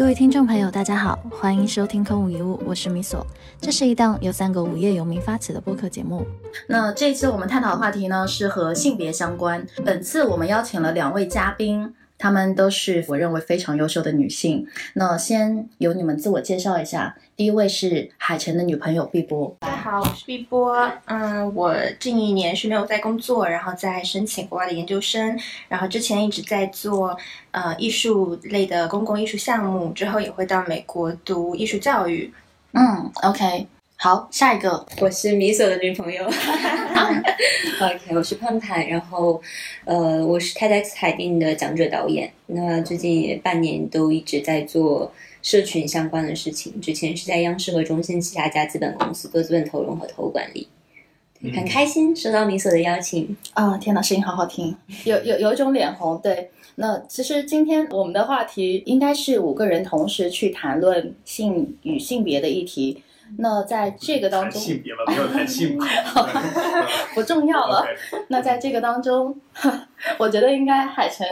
各位听众朋友，大家好，欢迎收听空无一物，我是米索。这是一档由三个无业游民发起的播客节目。那这次我们探讨的话题呢，是和性别相关。本次我们邀请了两位嘉宾，他们都是我认为非常优秀的女性。那先由你们自我介绍一下。第一位是海晨的女朋友碧波。大家好，我是碧波。嗯，我近一年是没有在工作，然后在申请国外的研究生，然后之前一直在做呃艺术类的公共艺术项目，之后也会到美国读艺术教育。嗯，OK，好，下一个我是米索的女朋友。OK，我是潘潘，然后呃，我是 TEDx 海淀的讲者导演。那最近也半年都一直在做。社群相关的事情，之前是在央视和中信其他家资本公司做资本投融和投管理，很开心收到米索的邀请啊！天哪，声音好好听，有有有一种脸红。对，那其实今天我们的话题应该是五个人同时去谈论性与性别的议题。那在这个当中，性别了，没有谈性别，不重要了。那在这个当中，我觉得应该海晨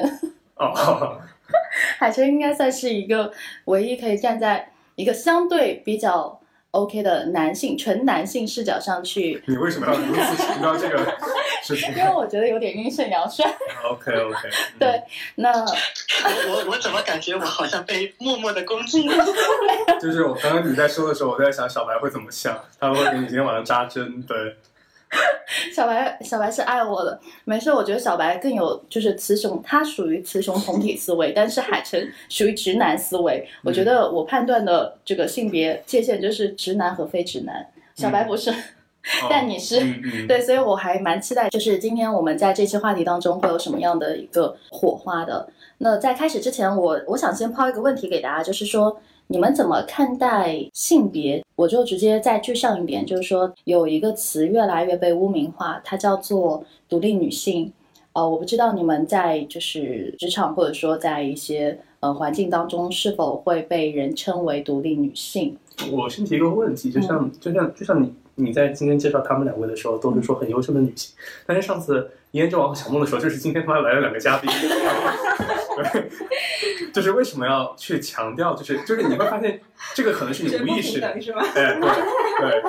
哦。海晨应该算是一个唯一可以站在一个相对比较 OK 的男性纯男性视角上去。你为什么要如此强调这个事情？因为我觉得有点阴盛阳衰。OK OK。对，那我我怎么感觉我好像被默默的攻击？就是我刚刚你在说的时候，我在想小白会怎么想，他会给你今天晚上扎针，对。小白，小白是爱我的，没事。我觉得小白更有就是雌雄，他属于雌雄同体思维，但是海晨属于直男思维。我觉得我判断的这个性别界限就是直男和非直男。小白不是，但你是对，所以我还蛮期待，就是今天我们在这期话题当中会有什么样的一个火花的。那在开始之前，我我想先抛一个问题给大家，就是说。你们怎么看待性别？我就直接再具象一点，就是说有一个词越来越被污名化，它叫做独立女性。呃，我不知道你们在就是职场或者说在一些呃环境当中是否会被人称为独立女性。我先提一个问题，就像就像就像你你在今天介绍他们两位的时候，都是说很优秀的女性，但是上次胭脂王和小梦的时候，就是今天突然来了两个嘉宾。就是为什么要去强调？就是就是你会发现，这个可能是你无意识的，是吗？哎，对对。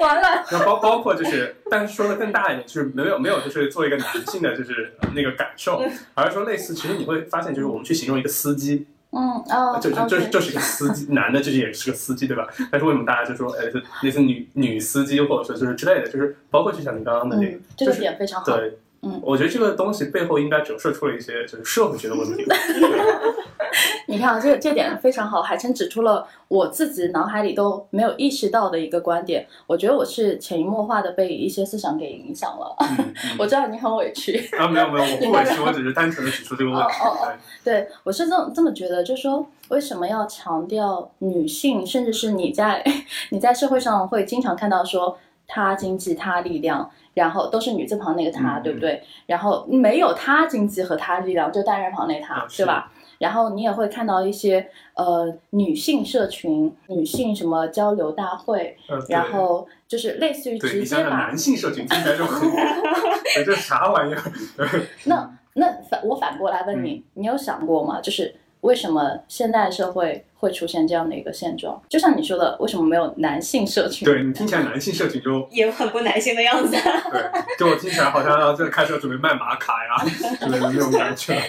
完了。那包包括就是，但是说的更大一点，就是没有没有，就是做一个男性的就是那个感受，而是说类似，其实你会发现，就是我们去形容一个司机，嗯哦，就就就就是一个司机，男的就是也是个司机，对吧？但是为什么大家就说，哎，类似女女司机，或者说就是之类的，就是包括就像你刚刚的那个，这个点非常好。对。嗯，我觉得这个东西背后应该折射出了一些就是社会学的问题。你看啊，这这点非常好，海晨指出了我自己脑海里都没有意识到的一个观点。我觉得我是潜移默化的被一些思想给影响了。我知道你很委屈啊，没有没有，我不委屈，我只是单纯的指出这个问题。哦哦，对，我是这么这么觉得，就是说为什么要强调女性，甚至是你在你在社会上会经常看到说她经济她力量。然后都是女字旁那个她，对不对？然后没有她经济和她力量，就单人旁那她，对吧？然后你也会看到一些呃女性社群、女性什么交流大会，然后就是类似于直接把男性社群听起来就很，这啥玩意儿？那那反我反过来问你，你有想过吗？就是为什么现代社会？会出现这样的一个现状，就像你说的，为什么没有男性社群？对你听起来男性社群就也很不男性的样子。对，就我听起来好像要这开始准备卖玛卡呀，就是那种感觉。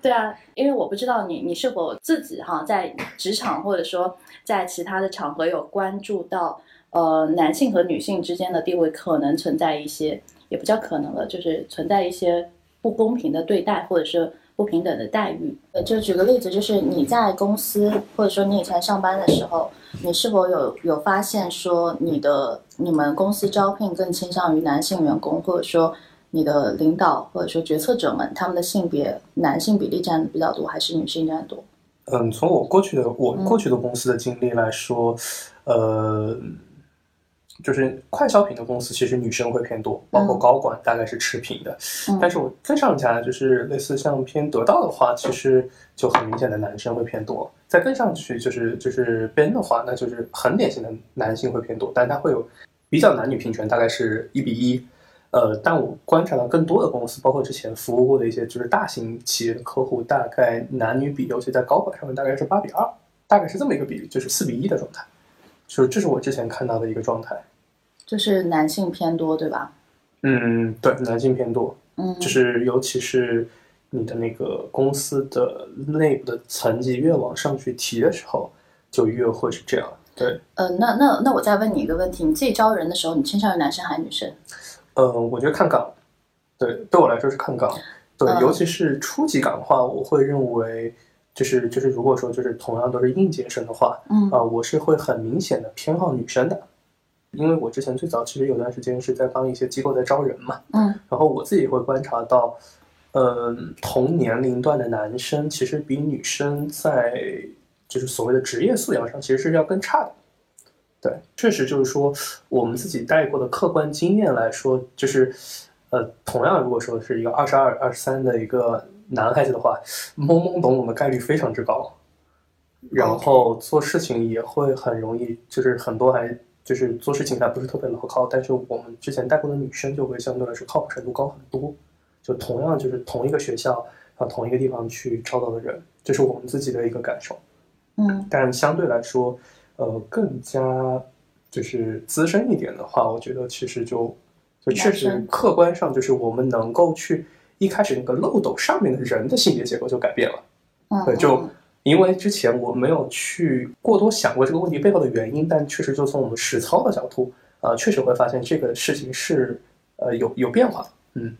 对啊，因为我不知道你你是否自己哈在职场或者说在其他的场合有关注到呃男性和女性之间的地位可能存在一些，也不叫可能了，就是存在一些不公平的对待，或者是。不平等的待遇，呃，就举个例子，就是你在公司或者说你以前上班的时候，你是否有有发现说你的你们公司招聘更倾向于男性员工，或者说你的领导或者说决策者们他们的性别男性比例占的比较多，还是女性占多？嗯，从我过去的我过去的公司的经历来说，呃。就是快消品的公司，其实女生会偏多，包括高管大概是持平的。但是我再上家，就是类似像偏得到的话，其实就很明显的男生会偏多。再跟上去，就是就是边的话，那就是很典型的男性会偏多，但它会有比较男女平权，大概是一比一。呃，但我观察到更多的公司，包括之前服务过的一些就是大型企业的客户，大概男女比，尤其在高管上面，大概是八比二。大概是这么一个比例，就是四比一的状态，就是这是我之前看到的一个状态。就是男性偏多，对吧？嗯，对，男性偏多，嗯，就是尤其是你的那个公司的内部的层级越往上去提的时候，就越会是这样。对，呃，那那那我再问你一个问题，你自己招人的时候，你倾向于男生还是女生？嗯，我觉得看岗，对，对我来说是看岗，对，嗯尤其是初级岗的话，我会认为就是就是如果说就是同样都是应届生的话，嗯啊、我是会很明显的偏好女生的，因为我之前最早其实有段时间是在帮一些机构在招人嘛，嗯。然后我自己会观察到，嗯，同年龄段的男生其实比女生在就是所谓的职业素养上其实是要更差的。对，确实就是说我们自己带过的客观经验来说，就是呃，同样如果说是一个二十二、二十三的一个男孩子的话，懵懵懂懂的概率非常之高，然后做事情也会很容易，就是很多还就是做事情还不是特别牢靠，但是我们之前带过的女生就会相对来说靠谱程度高很多。就同样就是同一个学校啊，同一个地方去招到的人，这是我们自己的一个感受。嗯但相对来说，呃，更加就是资深一点的话，我觉得其实就就确实客观上就是我们能够去一开始那个漏斗上面的人的性别结构就改变了。嗯，对，就嗯因为之前我没有去过多想过这个问题背后的原因，但确实就从我们实操的角度，呃，确实会发现这个事情是呃有有变化的。嗯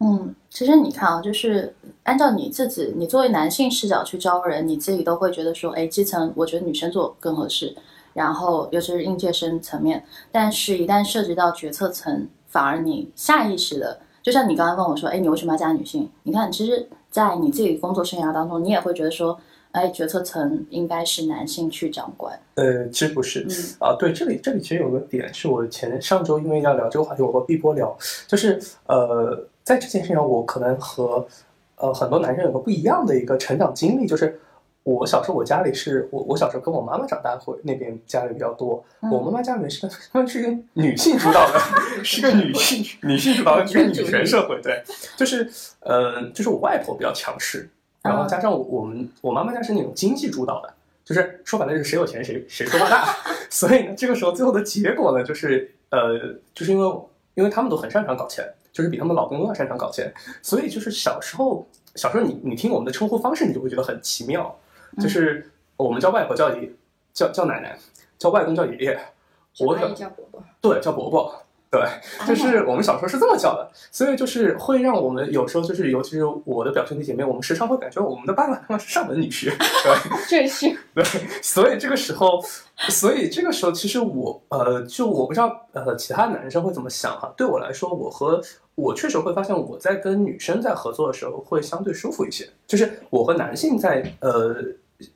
嗯，其实你看啊，就是按照你自己，你作为男性视角去招人，你自己都会觉得说，哎，基层我觉得女生做更合适，然后尤其是应届生层面，但是一旦涉及到决策层，反而你下意识的，就像你刚刚问我说，哎，你为什么要加女性？你看，其实，在你自己工作生涯当中，你也会觉得说，哎，决策层应该是男性去掌管。呃，其实不是，嗯。啊，对，这里这里其实有个点是我前上周因为要聊这个话题，我和碧波聊，就是呃，在这件事情上，我可能和呃很多男生有个不一样的一个成长经历，就是我小时候我家里是我我小时候跟我妈妈长大会那边家里比较多，嗯。我妈妈家里面是个他们是一个女性主导的，是个女性女性主导的一个女权社会，对，就是呃就是我外婆比较强势，然后加上我我们我妈妈家是那种经济主导的。就是说白了，就是谁有钱谁谁说话大，所以呢，这个时候最后的结果呢，就是呃，就是因为因为他们都很擅长搞钱，就是比他们老公都要擅长搞钱，所以就是小时候小时候你你听我们的称呼方式，你就会觉得很奇妙，就是我们叫外婆叫爷叫叫奶奶，叫外公叫爷爷，我阿姨叫伯伯，对叫伯伯。对，就是我们小时候是这么叫的，所以就是会让我们有时候就是，尤其是我的表兄弟姐妹，我们时常会感觉我们的爸爸妈妈是上门女婿，对，这是对，所以这个时候，所以这个时候，其实我呃，就我不知道呃，其他男生会怎么想哈。对我来说，我和我确实会发现，我在跟女生在合作的时候会相对舒服一些。就是我和男性在呃，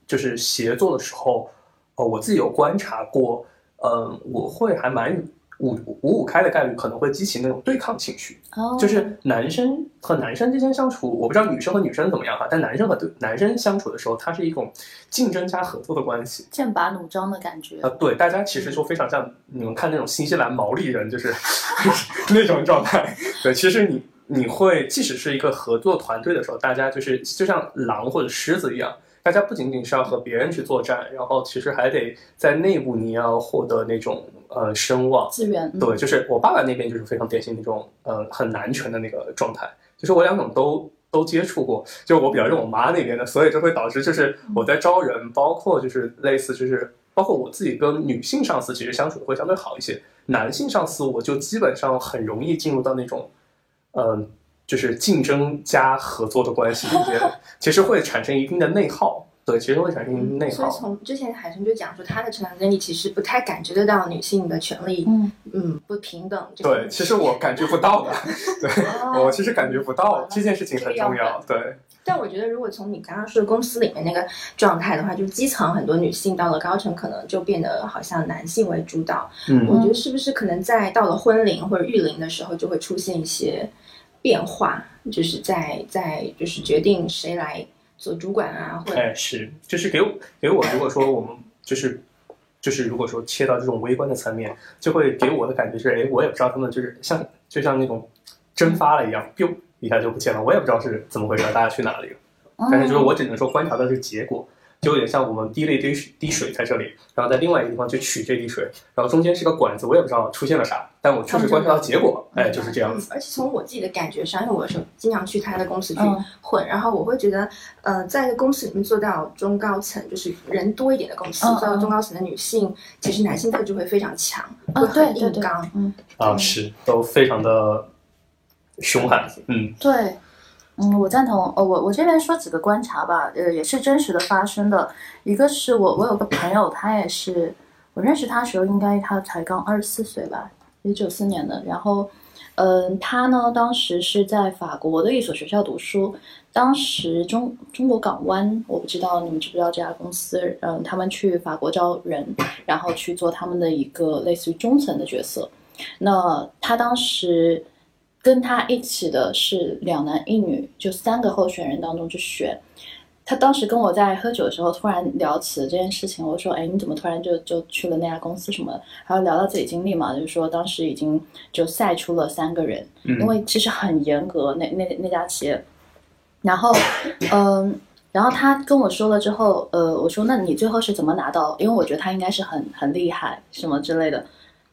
就是协作的时候，呃，我自己有观察过，呃，我会还蛮五五五开的概率可能会激起那种对抗情绪。哦，就是男生和男生之间相处，我不知道女生和女生怎么样哈，但男生和对男生相处的时候，它是一种竞争加合作的关系。剑拔弩张的感觉。呃，对，大家其实就非常像你们看那种新西兰毛利人，就是 那种状态。对，其实你你会即使是一个合作团队的时候，大家就是就像狼或者狮子一样，大家不仅仅是要和别人去作战，然后其实还得在内部你要获得那种呃声望。资源，嗯对，就是我爸爸那边就是非常典型那种呃很男权的那个状态，就是我两种都都接触过，就我比较认我妈那边的，所以就会导致就是我在招人，包括就是类似就是包括我自己跟女性上司其实相处会相对好一些，男性上司我就基本上很容易进入到那种嗯、呃就是竞争加合作的关系里面，其实会产生一定的内耗。对，其实会产生内所以。从之前海生就讲说，他的成长经历其实不太感觉得到女性的权利，嗯，嗯，不平等对，其实我感觉不到的，对哦我其实感觉不到这件事情很重要。对，但我觉得，如果从你刚刚说的公司里面那个状态的话，就是基层很多女性到了高层，可能就变得好像男性为主导。嗯我嗯觉得是不是可能在到了婚龄或者育龄的时候，就会出现一些变化，就是在在就是决定谁来做主管啊，或者哎，是，就是给我给我，如果说我们就是就是如果说切到这种微观的层面，就会给我的感觉是，哎，我也不知道他们就是像就像那种蒸发了一样，biu 一下就不见了，我也不知道是怎么回事，大家去哪里了。但是就是我只能说观察到这个结果。就有点像我们滴了一滴水滴水在这里，然后在另外一个地方去取这滴水，然后中间是个管子，我也不知道出现了啥，但我确实观察到结果，哎，就是这样子。而且从我自己的感觉上，因为我是经常去他的公司去嗯。混，然后我会觉得，呃，在一个公司里面做到中高层，就是人多一点的公司，嗯做到中高层的女性，其实男性特质会非常强，啊，会很对对对硬刚。，嗯，啊，是都非常的凶悍，嗯。对，嗯，我赞同。呃，我我这边说几个观察吧，呃，也是真实的发生的。一个是我我有个朋友，他也是我认识他的时候，应该他才刚二十四岁吧，也九四年的。然后，嗯、他呢当时是在法国的一所学校读书，当时中中国港湾，我不知道你们知不知道这家公司，嗯、他们去法国招人，然后去做他们的一个类似于中层的角色。那他当时跟他一起的是两男一女，就三个候选人当中去选。他当时跟我在喝酒的时候突然聊起这件事情，我说：“哎，你怎么突然就就去了那家公司什么的？”然后聊到自己经历嘛，就是说当时已经就赛出了三个人，因为其实很严格，那那那家企业。然后，嗯，然后他跟我说了之后，呃，我说：“那你最后是怎么拿到？因为我觉得他应该是很很厉害，什么之类的。”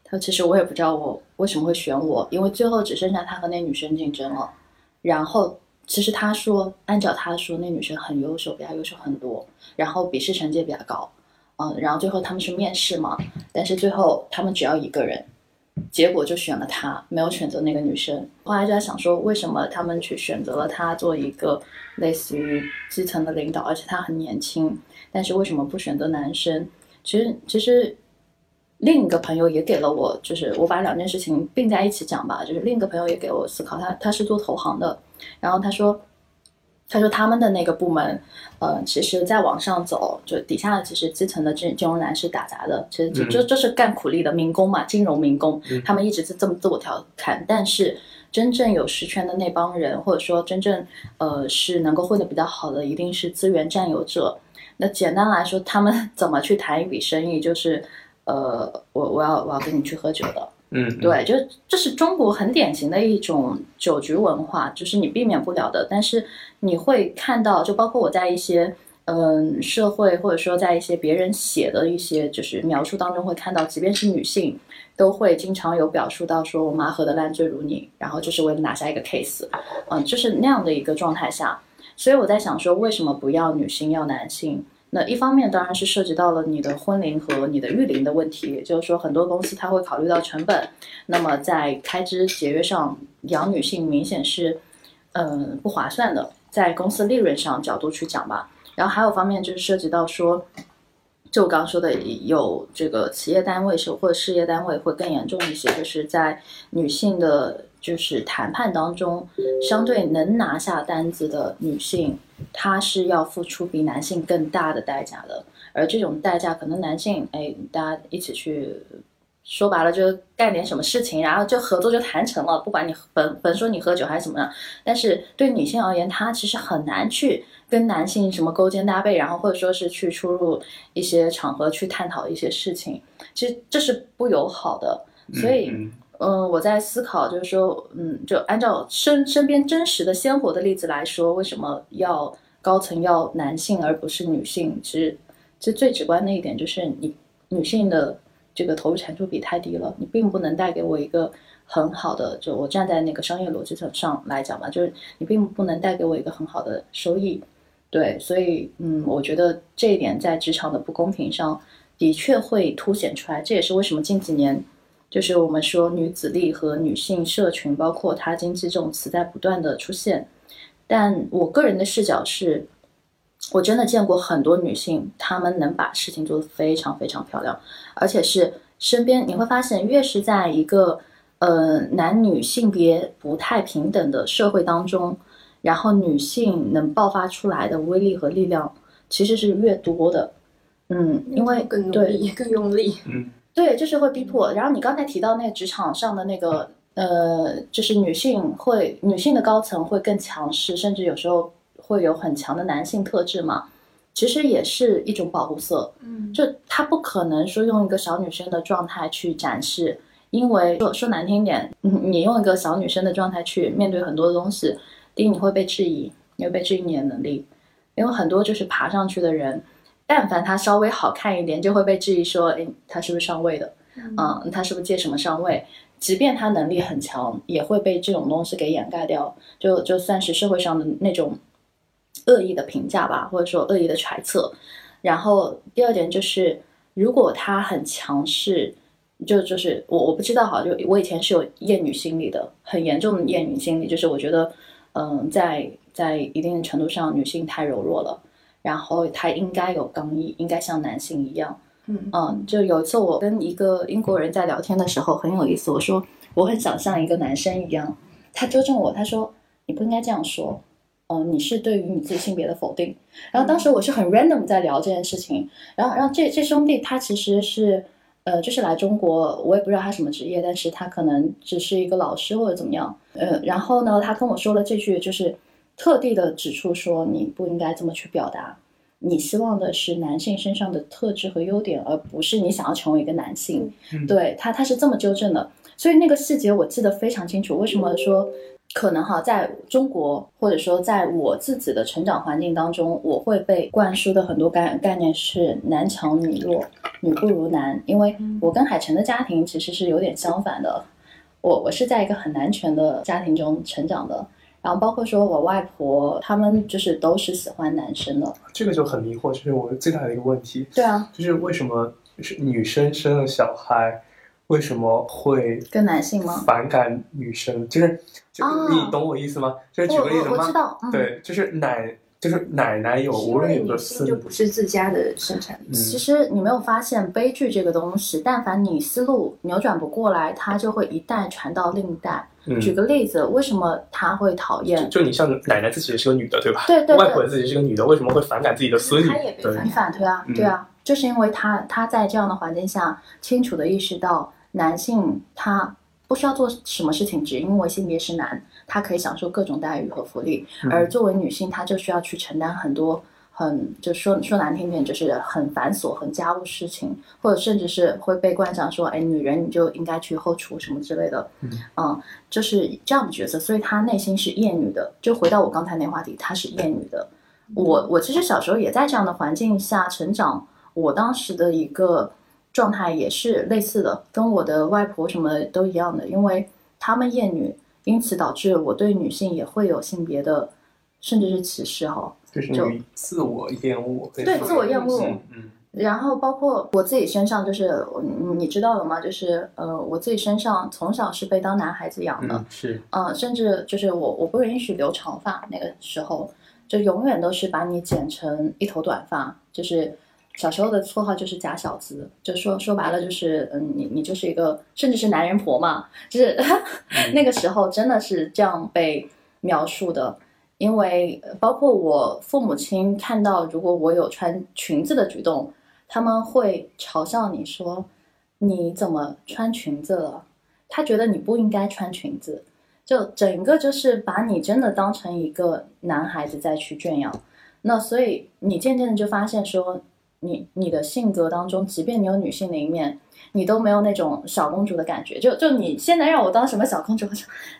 他其实我也不知道我为什么会选我，因为最后只剩下他和那女生竞争了。然后其实他说，按照他说，那女生很优秀，比他优秀很多，然后笔试成绩也比他高，嗯，然后最后他们是面试嘛，但是最后他们只要一个人，结果就选了他，没有选择那个女生。后来就在想说，为什么他们去选择了他做一个类似于基层的领导，而且他很年轻，但是为什么不选择男生？其实其实另一个朋友也给了我，就是我把两件事情并在一起讲吧，就是另一个朋友也给我思考，他他是做投行的，然后他说，他说他们的那个部门，呃，其实再往上走，就底下其实基层的金金融男是打杂的，其实就嗯就就是干苦力的民工嘛，金融民工嗯，他们一直是这么自我调侃，但是。真正有实权的那帮人，或者说真正呃是能够混得比较好的，一定是资源占有者。那简单来说，他们 怎么去谈一笔生意，就是呃，我我要我要跟你去喝酒的，嗯，对，就这是中国很典型的一种酒局文化，就是你避免不了的。但是你会看到，就包括我在一些嗯社会或者说在一些别人写的一些就是描述当中会看到，即便是女性，都会经常有表述到说我妈喝得烂醉如泥，然后就是为了拿下一个 case，嗯，就是那样的一个状态下。所以我在想说，为什么不要女性要男性？那一方面当然是涉及到了你的婚龄和你的育龄的问题，也就是说很多公司它会考虑到成本，那么在开支节约上养女性明显是，嗯、不划算的，在公司利润上角度去讲吧。然后还有方面就是涉及到说，就我刚刚说的，有这个企业单位是或者事业单位会更严重一些，就是在女性的就是谈判当中，相对能拿下单子的女性，她是要付出比男性更大的代价的，而这种代价可能男性哎，大家一起去。说白了就干点什么事情，然后就合作就谈成了，不管你本本说你喝酒还是怎么样，但是对女性而言，她其实很难去跟男性什么勾肩搭背，然后或者说是去出入一些场合去探讨一些事情，其实这是不友好的。所以，嗯，我在思考，就是说，嗯，就按照身身边真实的鲜活的例子来说，为什么要高层要男性而不是女性？其实，其实最直观的一点就是你女性的这个投入产出比太低了，你并不能带给我一个很好的，就我站在那个商业逻辑上来讲吧，就是你并不能带给我一个很好的收益。对，所以嗯，我觉得这一点在职场的不公平上的确会凸显出来。这也是为什么近几年，就是我们说女子力和女性社群，包括她经济这种词在不断的出现。但我个人的视角是，我真的见过很多女性，她们能把事情做得非常非常漂亮，而且是身边你会发现，越是在一个呃男女性别不太平等的社会当中，然后女性能爆发出来的威力和力量其实是越多的。嗯，因为更努对力、更用力。对，就是会逼迫。然后你刚才提到那个职场上的那个，呃，就是女性会女性的高层会更强势，甚至有时候会有很强的男性特质嘛，其实也是一种保护色。嗯，就她不可能说用一个小女生的状态去展示，因为说说难听点，嗯你用一个小女生的状态去面对很多东西，第一你会被质疑，你会被质疑你的能力，因为很多就是爬上去的人。但凡他稍微好看一点，就会被质疑说，哎，他是不是上位的？嗯，他是不是借什么上位？即便他能力很强，也会被这种东西给掩盖掉，就就算是社会上的那种恶意的评价吧，或者说恶意的揣测。然后第二点就是，如果他很强势，就就是我我不知道哈，就我以前是有厌女心理的，很严重的厌女心理，就是我觉得，嗯，在在一定程度上，女性太柔弱了，然后他应该有刚毅，应该像男性一样。嗯嗯，就有一次我跟一个英国人在聊天的时候很有意思，我说我很想像一个男生一样，他纠正我，他说你不应该这样说，哦、你是对于你自己性别的否定。然后当时我是很 random 在聊这件事情，然后然后这这兄弟他其实是呃就是来中国，我也不知道他什么职业，但是他可能只是一个老师或者怎么样，呃，然后呢他跟我说了这句，就是特地的指出说你不应该这么去表达。你希望的是男性身上的特质和优点，而不是你想要成为一个男性。嗯对他，他是这么纠正的，所以那个细节我记得非常清楚。为什么说可能哈，在中国或者说在我自己的成长环境当中，我会被灌输的很多概概念是男强女弱，女不如男。因为我跟海晨的家庭其实是有点相反的，我我是在一个很男权的家庭中成长的。然后包括说我外婆，他们就是都是喜欢男生的。这个就很迷惑，就是我最大的一个问题，对啊，就是为什么是女生生了小孩，为什么会跟男性吗？反感女生？就是就哦你懂我意思吗？就是举个例子吗我我知？道，嗯，对，就是奶，就是奶奶有，无论有个女性就，不是自家的生产力。嗯其实你没有发现悲剧这个东西，但凡你思路扭转不过来，它就会一代传到另一代。嗯，举个例子，为什么他会讨厌？就你像奶奶自己也是个女的，对吧？对对对外婆自己是个女的，为什么会反感自己的孙女她也？被反，反对啊嗯，对啊，就是因为他他在这样的环境下，清楚的意识到男性他不需要做什么事情，只因为性别是男，他可以享受各种待遇和福利，嗯而作为女性，她就需要去承担很多很就说说难听点，就是很繁琐、很家务事情，或者甚至是会被冠上说，哎，女人你就应该去后厨什么之类的，嗯就是这样的角色，所以她内心是厌女的。就回到我刚才那话题，她是厌女的。我我其实小时候也在这样的环境下成长，我当时的一个状态也是类似的，跟我的外婆什么的都一样的，因为他们厌女，因此导致我对女性也会有性别的，甚至是歧视哈。就是你自我厌恶，对自我厌恶然后包括我自己身上，就是你你知道的吗？就是呃，我自己身上从小是被当男孩子养的，嗯，是，呃，甚至就是我我不允许留长发，那个时候就永远都是把你剪成一头短发，就是小时候的绰号就是假小子，就说说白了就是嗯，你你就是一个甚至是男人婆嘛，就是 那个时候真的是这样被描述的。因为包括我父母亲看到，如果我有穿裙子的举动，他们会嘲笑你说你怎么穿裙子了？他觉得你不应该穿裙子，就整个就是把你真的当成一个男孩子再去圈养。那所以你渐渐的就发现说，你你的性格当中，即便你有女性的一面，你都没有那种小公主的感觉。就就你现在让我当什么小公主，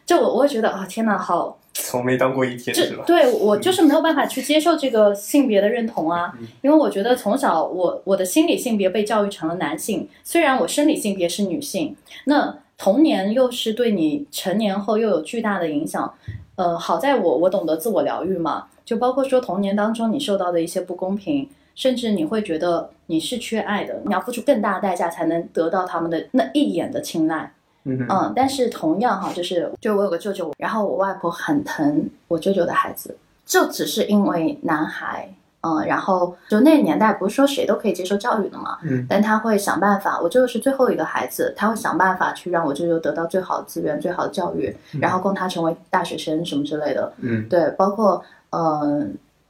就我我会觉得啊、天哪，好 从没当过一天是吧？这对我就是没有办法去接受这个性别的认同啊嗯，因为我觉得从小我我的心理性别被教育成了男性，虽然我生理性别是女性，那童年又是对你成年后又有巨大的影响。呃，好在我我懂得自我疗愈嘛，就包括说童年当中你受到的一些不公平，甚至你会觉得你是缺爱的，你要付出更大的代价才能得到他们的那一眼的青睐。嗯嗯，但是同样哈，就是就我有个舅舅，然后我外婆很疼我舅舅的孩子，就只是因为男孩，嗯，然后就那个年代不是说谁都可以接受教育的嘛，嗯但他会想办法，我舅舅是最后一个孩子，他会想办法去让我舅舅得到最好的资源、最好的教育，然后供他成为大学生什么之类的。嗯对，包括呃，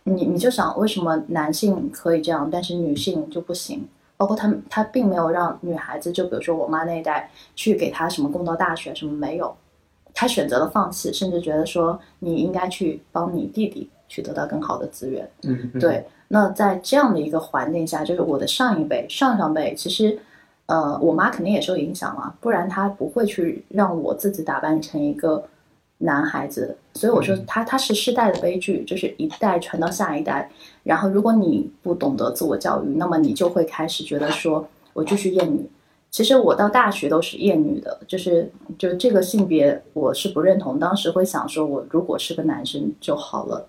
你你就想为什么男性可以这样，但是女性就不行？包括他们，他并没有让女孩子，就比如说我妈那一代，去给她什么供到大学什么没有，她选择了放弃，甚至觉得说你应该去帮你弟弟去得到更好的资源。嗯，嗯，对，那在这样的一个环境下，就是我的上一辈、上上辈，其实，呃，我妈肯定也受影响了，不然她不会去让我自己打扮成一个男孩子所以我说它它是世代的悲剧，就是一代传到下一代。然后如果你不懂得自我教育，那么你就会开始觉得说我就是厌女。其实我到大学都是厌女的，就是就这个性别我是不认同。当时会想说，我如果是个男生就好了。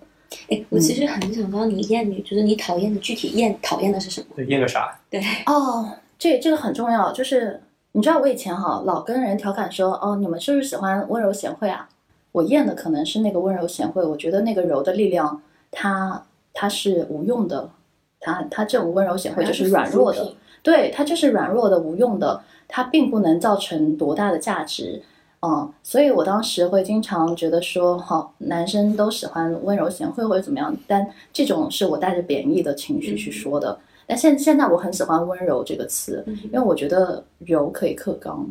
哎，我其实很想知道你厌女，就是你讨厌的具体厌讨厌的是什么？对，厌个啥？对，哦，这这个很重要，就是你知道我以前哈老跟人调侃说，哦，你们是不是喜欢温柔贤惠啊？我厌的可能是那个温柔贤惠，我觉得那个柔的力量，它它是无用的，它它这种温柔贤惠就是软弱的。对，它就是软弱的、无用的，它并不能造成多大的价值，嗯，所以我当时会经常觉得说，好，男生都喜欢温柔贤惠或者怎么样，但这种是我带着贬义的情绪去说的。但现现在我很喜欢温柔这个词，因为我觉得柔可以克刚。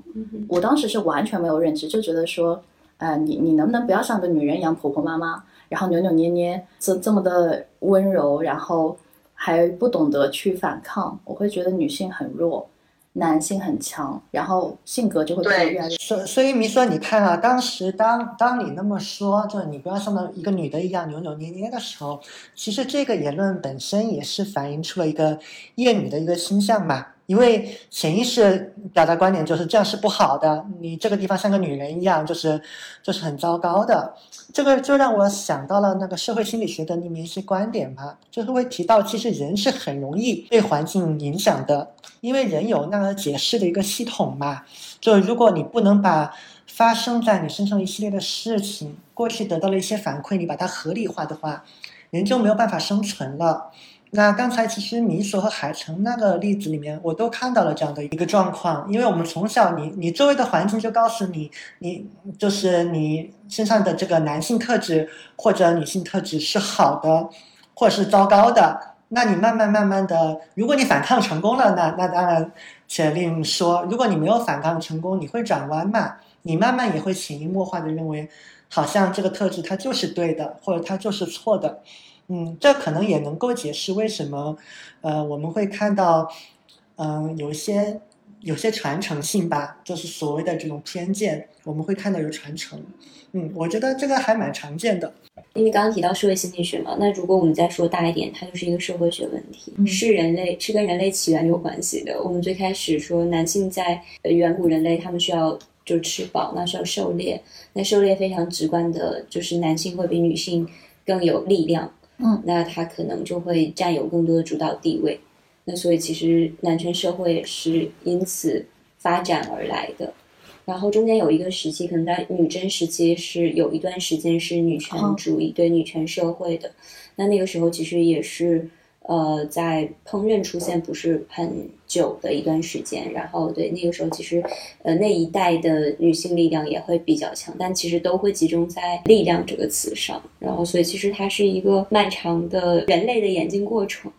我当时是完全没有认知，就觉得说，呃，你你能不能不要像个女人一样婆婆妈妈，然后扭扭捏捏，这这么的温柔，然后。还不懂得去反抗，我会觉得女性很弱，男性很强，然后性格就会变得越来越。所所以，米说你看啊，当时当当你那么说，就是你不要像那一个女的一样扭扭捏捏的时候，其实这个言论本身也是反映出了一个厌女的一个倾向嘛。因为潜意识表达观点就是这样是不好的，你这个地方像个女人一样，就是就是很糟糕的。这个就让我想到了那个社会心理学的里面一些观点嘛，就是会提到其实人是很容易被环境影响的，因为人有那个解释的一个系统嘛。就如果你不能把发生在你身上一系列的事情，过去得到了一些反馈，你把它合理化的话，人就没有办法生存了。那刚才其实米索和海城那个例子里面，我都看到了这样的一个状况，因为我们从小你你周围的环境就告诉你，你就是你身上的这个男性特质或者女性特质是好的，或者是糟糕的。那你慢慢慢慢的，如果你反抗成功了，那那当然且另说；如果你没有反抗成功，你会转弯嘛？你慢慢也会潜移默化的认为，好像这个特质它就是对的，或者它就是错的。嗯，这可能也能够解释为什么，呃，我们会看到，嗯，有一些有些传承性吧，就是所谓的这种偏见，我们会看到有传承。嗯，我觉得这个还蛮常见的。因为刚刚提到社会心理学嘛，那如果我们再说大一点，它就是一个社会学问题，是人类是跟人类起源有关系的。我们最开始说男性在远古人类，他们需要就吃饱，那需要狩猎，那狩猎非常直观的就是男性会比女性更有力量。嗯，那他可能就会占有更多的主导地位，那所以其实男权社会是因此发展而来的。然后中间有一个时期，可能在女真时期是有一段时间是女权主义对女权社会的，那那个时候其实也是。呃，在烹饪出现不是很久的一段时间，然后对那个时候，其实呃那一代的女性力量也会比较强，但其实都会集中在“力量”这个词上，然后所以其实它是一个漫长的人类的演进过程。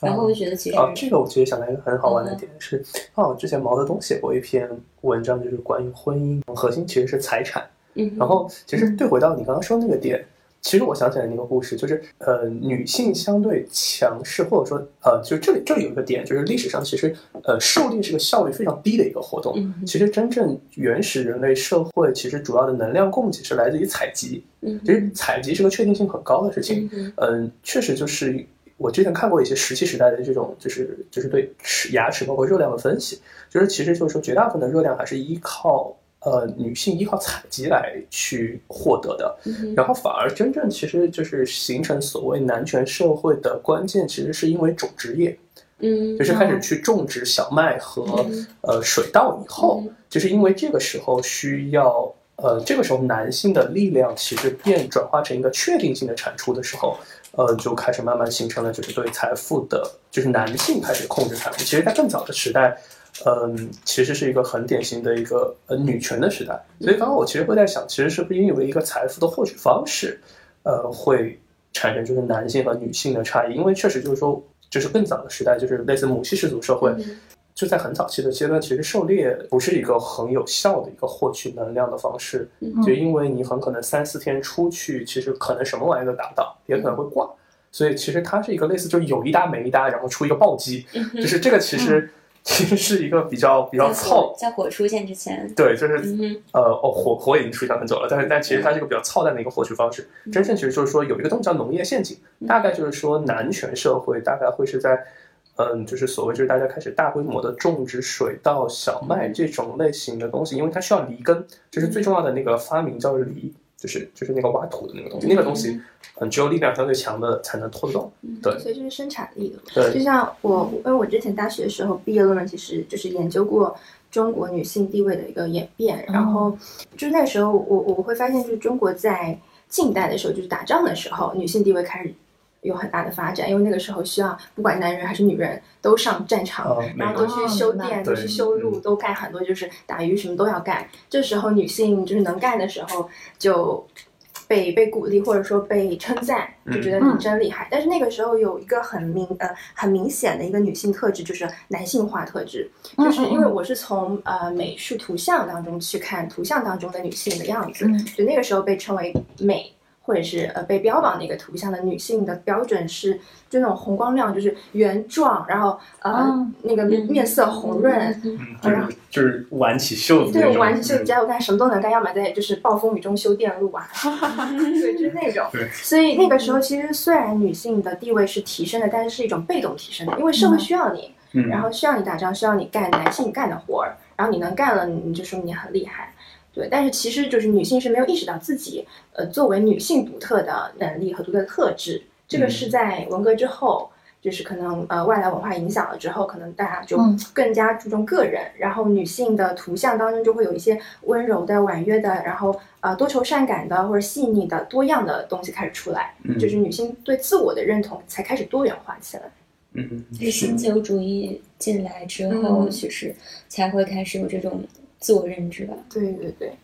然后我觉得其实啊，这个我其实想到一个很好玩的点是，哦，之前毛泽东写过一篇文章，就是关于婚姻核心其实是财产。嗯，然后其实对回到你刚刚说那个点。其实我想起来那个故事，就是呃，女性相对强势，或者说呃，就这里这里有一个点，就是历史上其实呃，狩猎是个效率非常低的一个活动。其实真正原始人类社会，其实主要的能量供给是来自于采集。嗯，其实采集是个确定性很高的事情。嗯，确实就是我之前看过一些石器时代的这种，就是就是对齿牙齿包括热量的分析，就是其实就是说绝大部分的热量还是依靠。呃，女性依靠采集来去获得的，然后反而真正其实就是形成所谓男权社会的关键，其实是因为种植业，嗯，就是开始去种植小麦和呃水稻以后，就是因为这个时候需要呃这个时候男性的力量其实变转化成一个确定性的产出的时候，呃就开始慢慢形成了就是对财富的，就是男性开始控制财富。其实，在更早的时代。嗯，其实是一个很典型的一个呃女权的时代，所以刚刚我其实会在想，其实是不是因为一个财富的获取方式，呃，会产生就是男性和女性的差异？因为确实就是说，就是更早的时代，就是类似母系氏族社会，就在很早期的阶段，其实狩猎不是一个很有效的一个获取能量的方式，就因为你很可能三四天出去，其实可能什么玩意都打不到，也可能会挂，所以其实它是一个类似就是有一搭没一搭，然后出一个暴击，就是这个其实。其实是一个比较比较在操火在火出现之前，对，就是嗯，呃，哦，火火已经出现很久了，但是但其实它是一个比较操蛋的一个获取方式。真正其实就是说有一个东西叫农业陷阱，大概就是说男权社会大概会是在，嗯，就是所谓就是大家开始大规模的种植水稻、小麦这种类型的东西，因为它需要犁根，就是最重要的那个发明叫犁，就是就是那个挖土的那个东西，那个东西，嗯，只有力量相对强的才能拖得动。对所以就是生产力的。对就像我，因为我之前大学的时候毕业论文其实就是研究过中国女性地位的一个演变，然后就那时候我我会发现，就是中国在近代的时候，就是打仗的时候，女性地位开始。有很大的发展，因为那个时候需要不管男人还是女人都上战场，呃，然后都去修电，都去修路，都干很多，就是打鱼什么都要干。这时候女性就是能干的时候，就被被鼓励或者说被称赞，就觉得你真厉害。但是那个时候有一个很明呃很明显的一个女性特质，就是男性化特质，嗯就是因为我是从呃美术图像当中去看图像当中的女性的样子，嗯所以那个时候被称为美。或者是呃被标榜那个图像的女性的标准是，就那种红光亮，就是圆壮，然后呃、哦那个面色红润，嗯嗯，就是就是挽起袖子对，挽起袖子加油干什么都能干，要么在就是暴风雨中修电路啊，对，就是那种对。所以那个时候其实虽然女性的地位是提升的，但是是一种被动提升的，因为社会需要你，嗯，然后需要你打仗，需要你干男性干的活儿，然后你能干了，你你就说明你很厉害。对，但是其实就是女性是没有意识到自己，呃，作为女性独特的能力和独特的特质，这个是在文革之后，就是可能呃外来文化影响了之后，可能大家就嗯。更加注重个人，然后女性的图像当中就会有一些温柔的、婉约的，然后呃多愁善感的或者细腻的、多样的东西开始出来，嗯。就是女性对自我的认同才开始多元化起来。嗯嗯就是。新自由主义进来之后，嗯。其实才会开始有这种自我认知吧。对对对，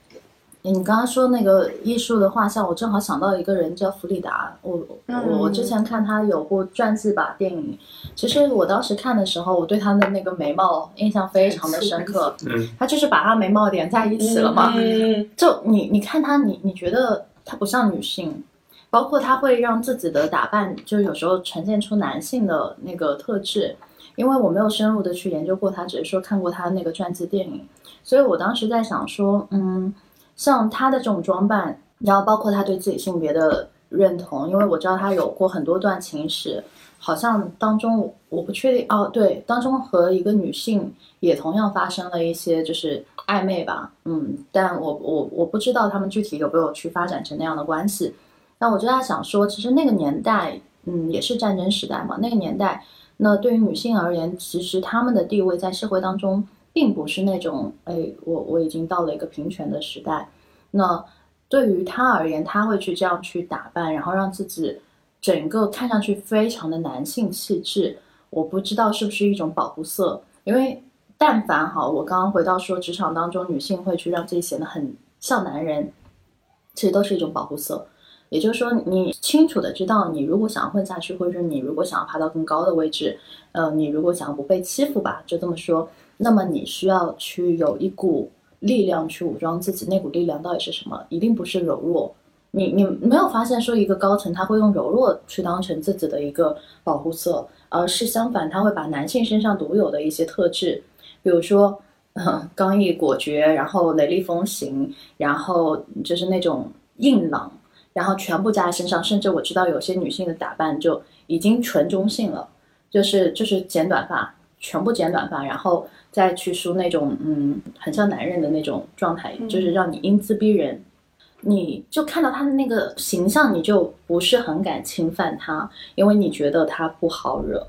你刚刚说那个艺术的画像，我正好想到一个人叫弗里达。我嗯我我之前看他有部传记吧电影，其实我当时看的时候，我对他的那个眉毛印象非常的深刻。嗯他就是把他眉毛连在一起了嘛。嗯就你你看他，你你觉得他不像女性，包括他会让自己的打扮，就有时候呈现出男性的那个特质。因为我没有深入的去研究过他，只是说看过他那个传记电影，所以我当时在想说，嗯，像她的这种装扮，然后包括她对自己性别的认同，因为我知道她有过很多段情史，好像当中我不确定哦，对，当中和一个女性也同样发生了一些就是暧昧吧，嗯，但我我我不知道他们具体有没有去发展成那样的关系。那我就在想说，其实那个年代，嗯，也是战争时代嘛，那个年代，那对于女性而言，其实她们的地位在社会当中并不是那种，哎，我我已经到了一个平权的时代。那对于他而言，他会去这样去打扮，然后让自己整个看上去非常的男性气质。我不知道是不是一种保护色，因为但凡哈，我刚刚回到说职场当中，女性会去让自己显得很像男人，其实都是一种保护色。也就是说，你清楚的知道，你如果想要混下去，或者说你如果想要爬到更高的位置，呃，你如果想要不被欺负吧，就这么说，那么你需要去有一股力量去武装自己。那股力量到底是什么？一定不是柔弱。你你没有发现说一个高层他会用柔弱去当成自己的一个保护色，而是相反，他会把男性身上独有的一些特质，比如说，嗯，刚毅果决，然后雷厉风行，然后就是那种硬朗。然后全部加在身上，甚至我知道有些女性的打扮就已经纯中性了，就是就是剪短发，全部剪短发，然后再去梳那种嗯很像男人的那种状态，就是让你英姿逼人。你就看到他的那个形象，你就不是很敢侵犯他，因为你觉得他不好惹。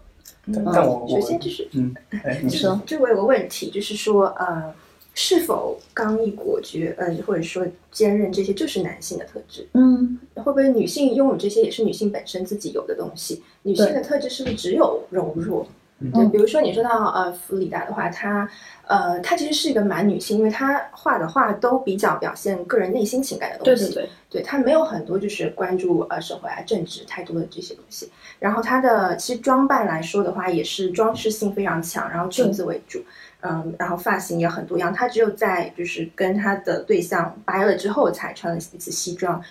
嗯但我我首先就是嗯，哎，你你说，这我有个问题，就是说，呃，是否刚毅果决，呃，或者说坚韧，这些就是男性的特质？嗯，会不会女性拥有这些也是女性本身自己有的东西？女性的特质是不是只有柔弱？嗯对，比如说你说到呃弗里达的话，她呃她其实是一个蛮女性，因为她画的画都比较表现个人内心情感的东西。对对对，对他没有很多就是关注呃社会啊、政治太多的这些东西。然后她的其实装扮来说的话，也是装饰性非常强，然后裙子为主，嗯，然后发型也很多样。她只有在就是跟她的对象掰了之后，才穿了一次西装。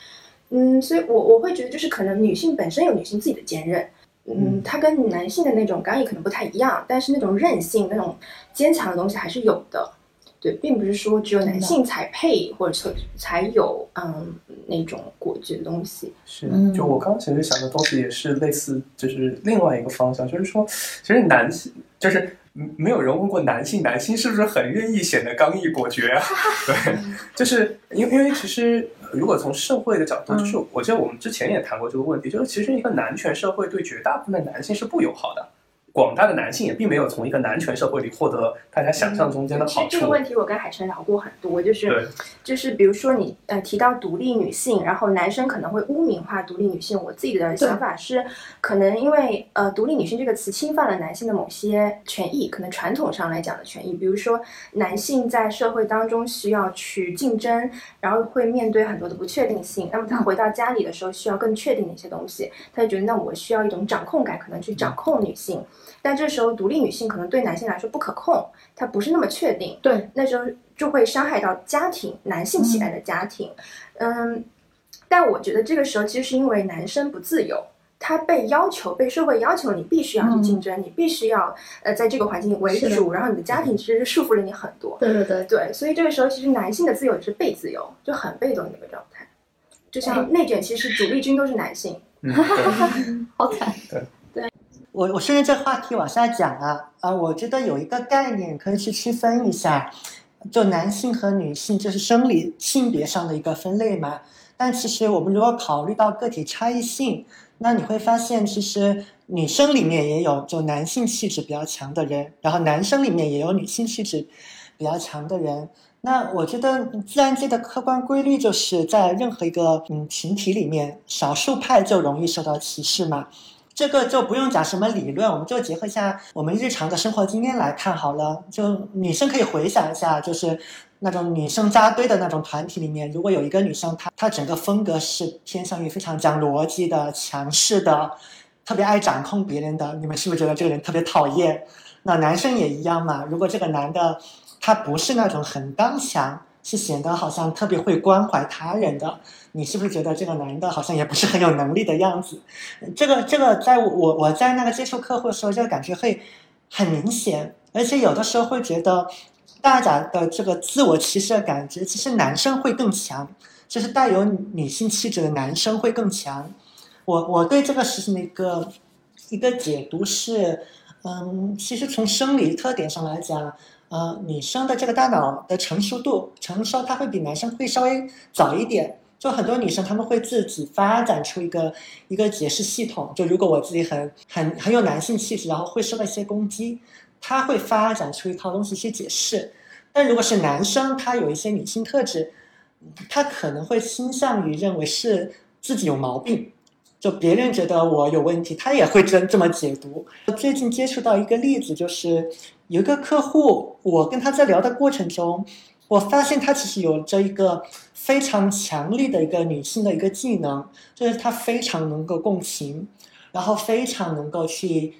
嗯，所以我我会觉得就是可能女性本身有女性自己的坚韧。嗯，它跟男性的那种刚毅可能不太一样，但是那种韧性、那种坚强的东西还是有的。对，并不是说只有男性才配或者才才有嗯那种果决的东西。是嗯，就我刚刚其实想的东西也是类似，就是另外一个方向，就是说，其实男性就是嗯没有人问过男性，男性是不是很愿意显得刚毅果决啊？对，就是因为因为其实如果从社会的角度，就是我记得我们之前也谈过这个问题，就是其实一个男权社会对绝大部分男性是不友好的。广大的男性也并没有从一个男权社会里获得大家想象中间的好处。这个问题我跟海晨聊过很多，就是就是比如说你呃提到独立女性，然后男生可能会污名化独立女性。我自己的想法是，可能因为呃独立女性这个词侵犯了男性的某些权益，可能传统上来讲的权益，比如说男性在社会当中需要去竞争，然后会面对很多的不确定性。那么他回到家里的时候需要更确定的一些东西，他就觉得那我需要一种掌控感，可能去掌控女性。但这时候独立女性可能对男性来说不可控，她不是那么确定。对，那时候就会伤害到家庭，男性喜爱的家庭。嗯，但我觉得这个时候其实是因为男生不自由，他被要求，被社会要求你必须要去竞争，你必须要呃在这个环境为主，然后你的家庭其实是束缚了你很多。对对对，对，所以这个时候其实男性的自由也是被自由，就很被动的一个状态。就像内卷，其实主力军都是男性。嗯，对 好惨。我我顺着这话题往下讲啊，啊，我觉得有一个概念可以去区分一下，就男性和女性，这是生理性别上的一个分类嘛。但其实我们如果考虑到个体差异性，那你会发现，其实女生里面也有就男性气质比较强的人，然后男生里面也有女性气质比较强的人。那我觉得自然界的客观规律就是在任何一个嗯群体里面，少数派就容易受到歧视嘛。这个就不用讲什么理论，我们就结合一下我们日常的生活经验来看好了。就女生可以回想一下，就是那种女生扎堆的那种团体里面，如果有一个女生，她她整个风格是偏向于非常讲逻辑的、强势的，特别爱掌控别人的，你们是不是觉得这个人特别讨厌？那男生也一样嘛。如果这个男的他不是那种很刚强，是显得好像特别会关怀他人的，你是不是觉得这个男的好像也不是很有能力的样子？这个这个，在我我在那个接触客户的时候，这个感觉会很明显，而且有的时候会觉得大家的这个自我歧视的感觉，其实男生会更强，就是带有女性气质的男生会更强。我我对这个事情的一个一个解读是，嗯，其实从生理特点上来讲。呃，女生的这个大脑的成熟度成熟，它会比男生会稍微早一点。就很多女生，她们会自己发展出一个一个解释系统。就如果我自己很很很有男性气质，然后会受到一些攻击，她会发展出一套东西去解释。但如果是男生，他有一些女性特质，他可能会倾向于认为是自己有毛病。就别人觉得我有问题，他也会这这么解读。最近接触到一个例子，就是有一个客户，我跟他在聊的过程中，我发现他其实有着一个非常强力的一个女性的一个技能，就是他非常能够共情，然后非常能够去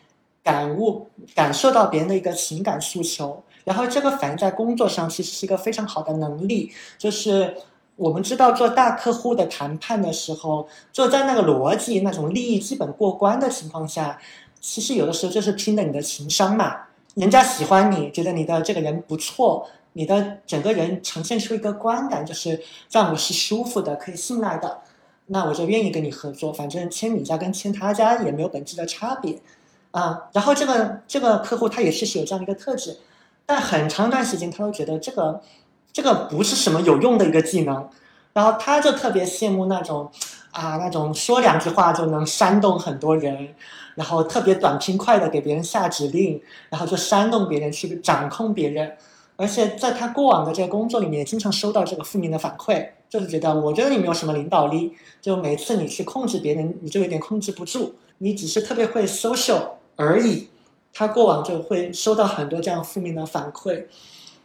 感悟、感受到别人的一个情感诉求，然后这个反映在工作上其实是一个非常好的能力，就是。我们知道做大客户的谈判的时候，就在那个逻辑、那种利益基本过关的情况下，其实有的时候就是拼的你的情商嘛。人家喜欢你，觉得你的这个人不错，你的整个人呈现出一个观感，就是让我是舒服的、可以信赖的，那我就愿意跟你合作。反正签你家跟签他家也没有本质的差别啊。然后这个这个客户他也是有这样一个特质，但很长一段时间他都觉得这个。这个不是什么有用的一个技能，然后他就特别羡慕那种，啊，那种说两句话就能煽动很多人，然后特别短平快的给别人下指令，然后就煽动别人去掌控别人，而且在他过往的这个工作里面，经常收到这个负面的反馈，就是觉得我觉得你没有什么领导力，就每次你去控制别人，你就有点控制不住，你只是特别会 social 而已，他过往就会收到很多这样负面的反馈。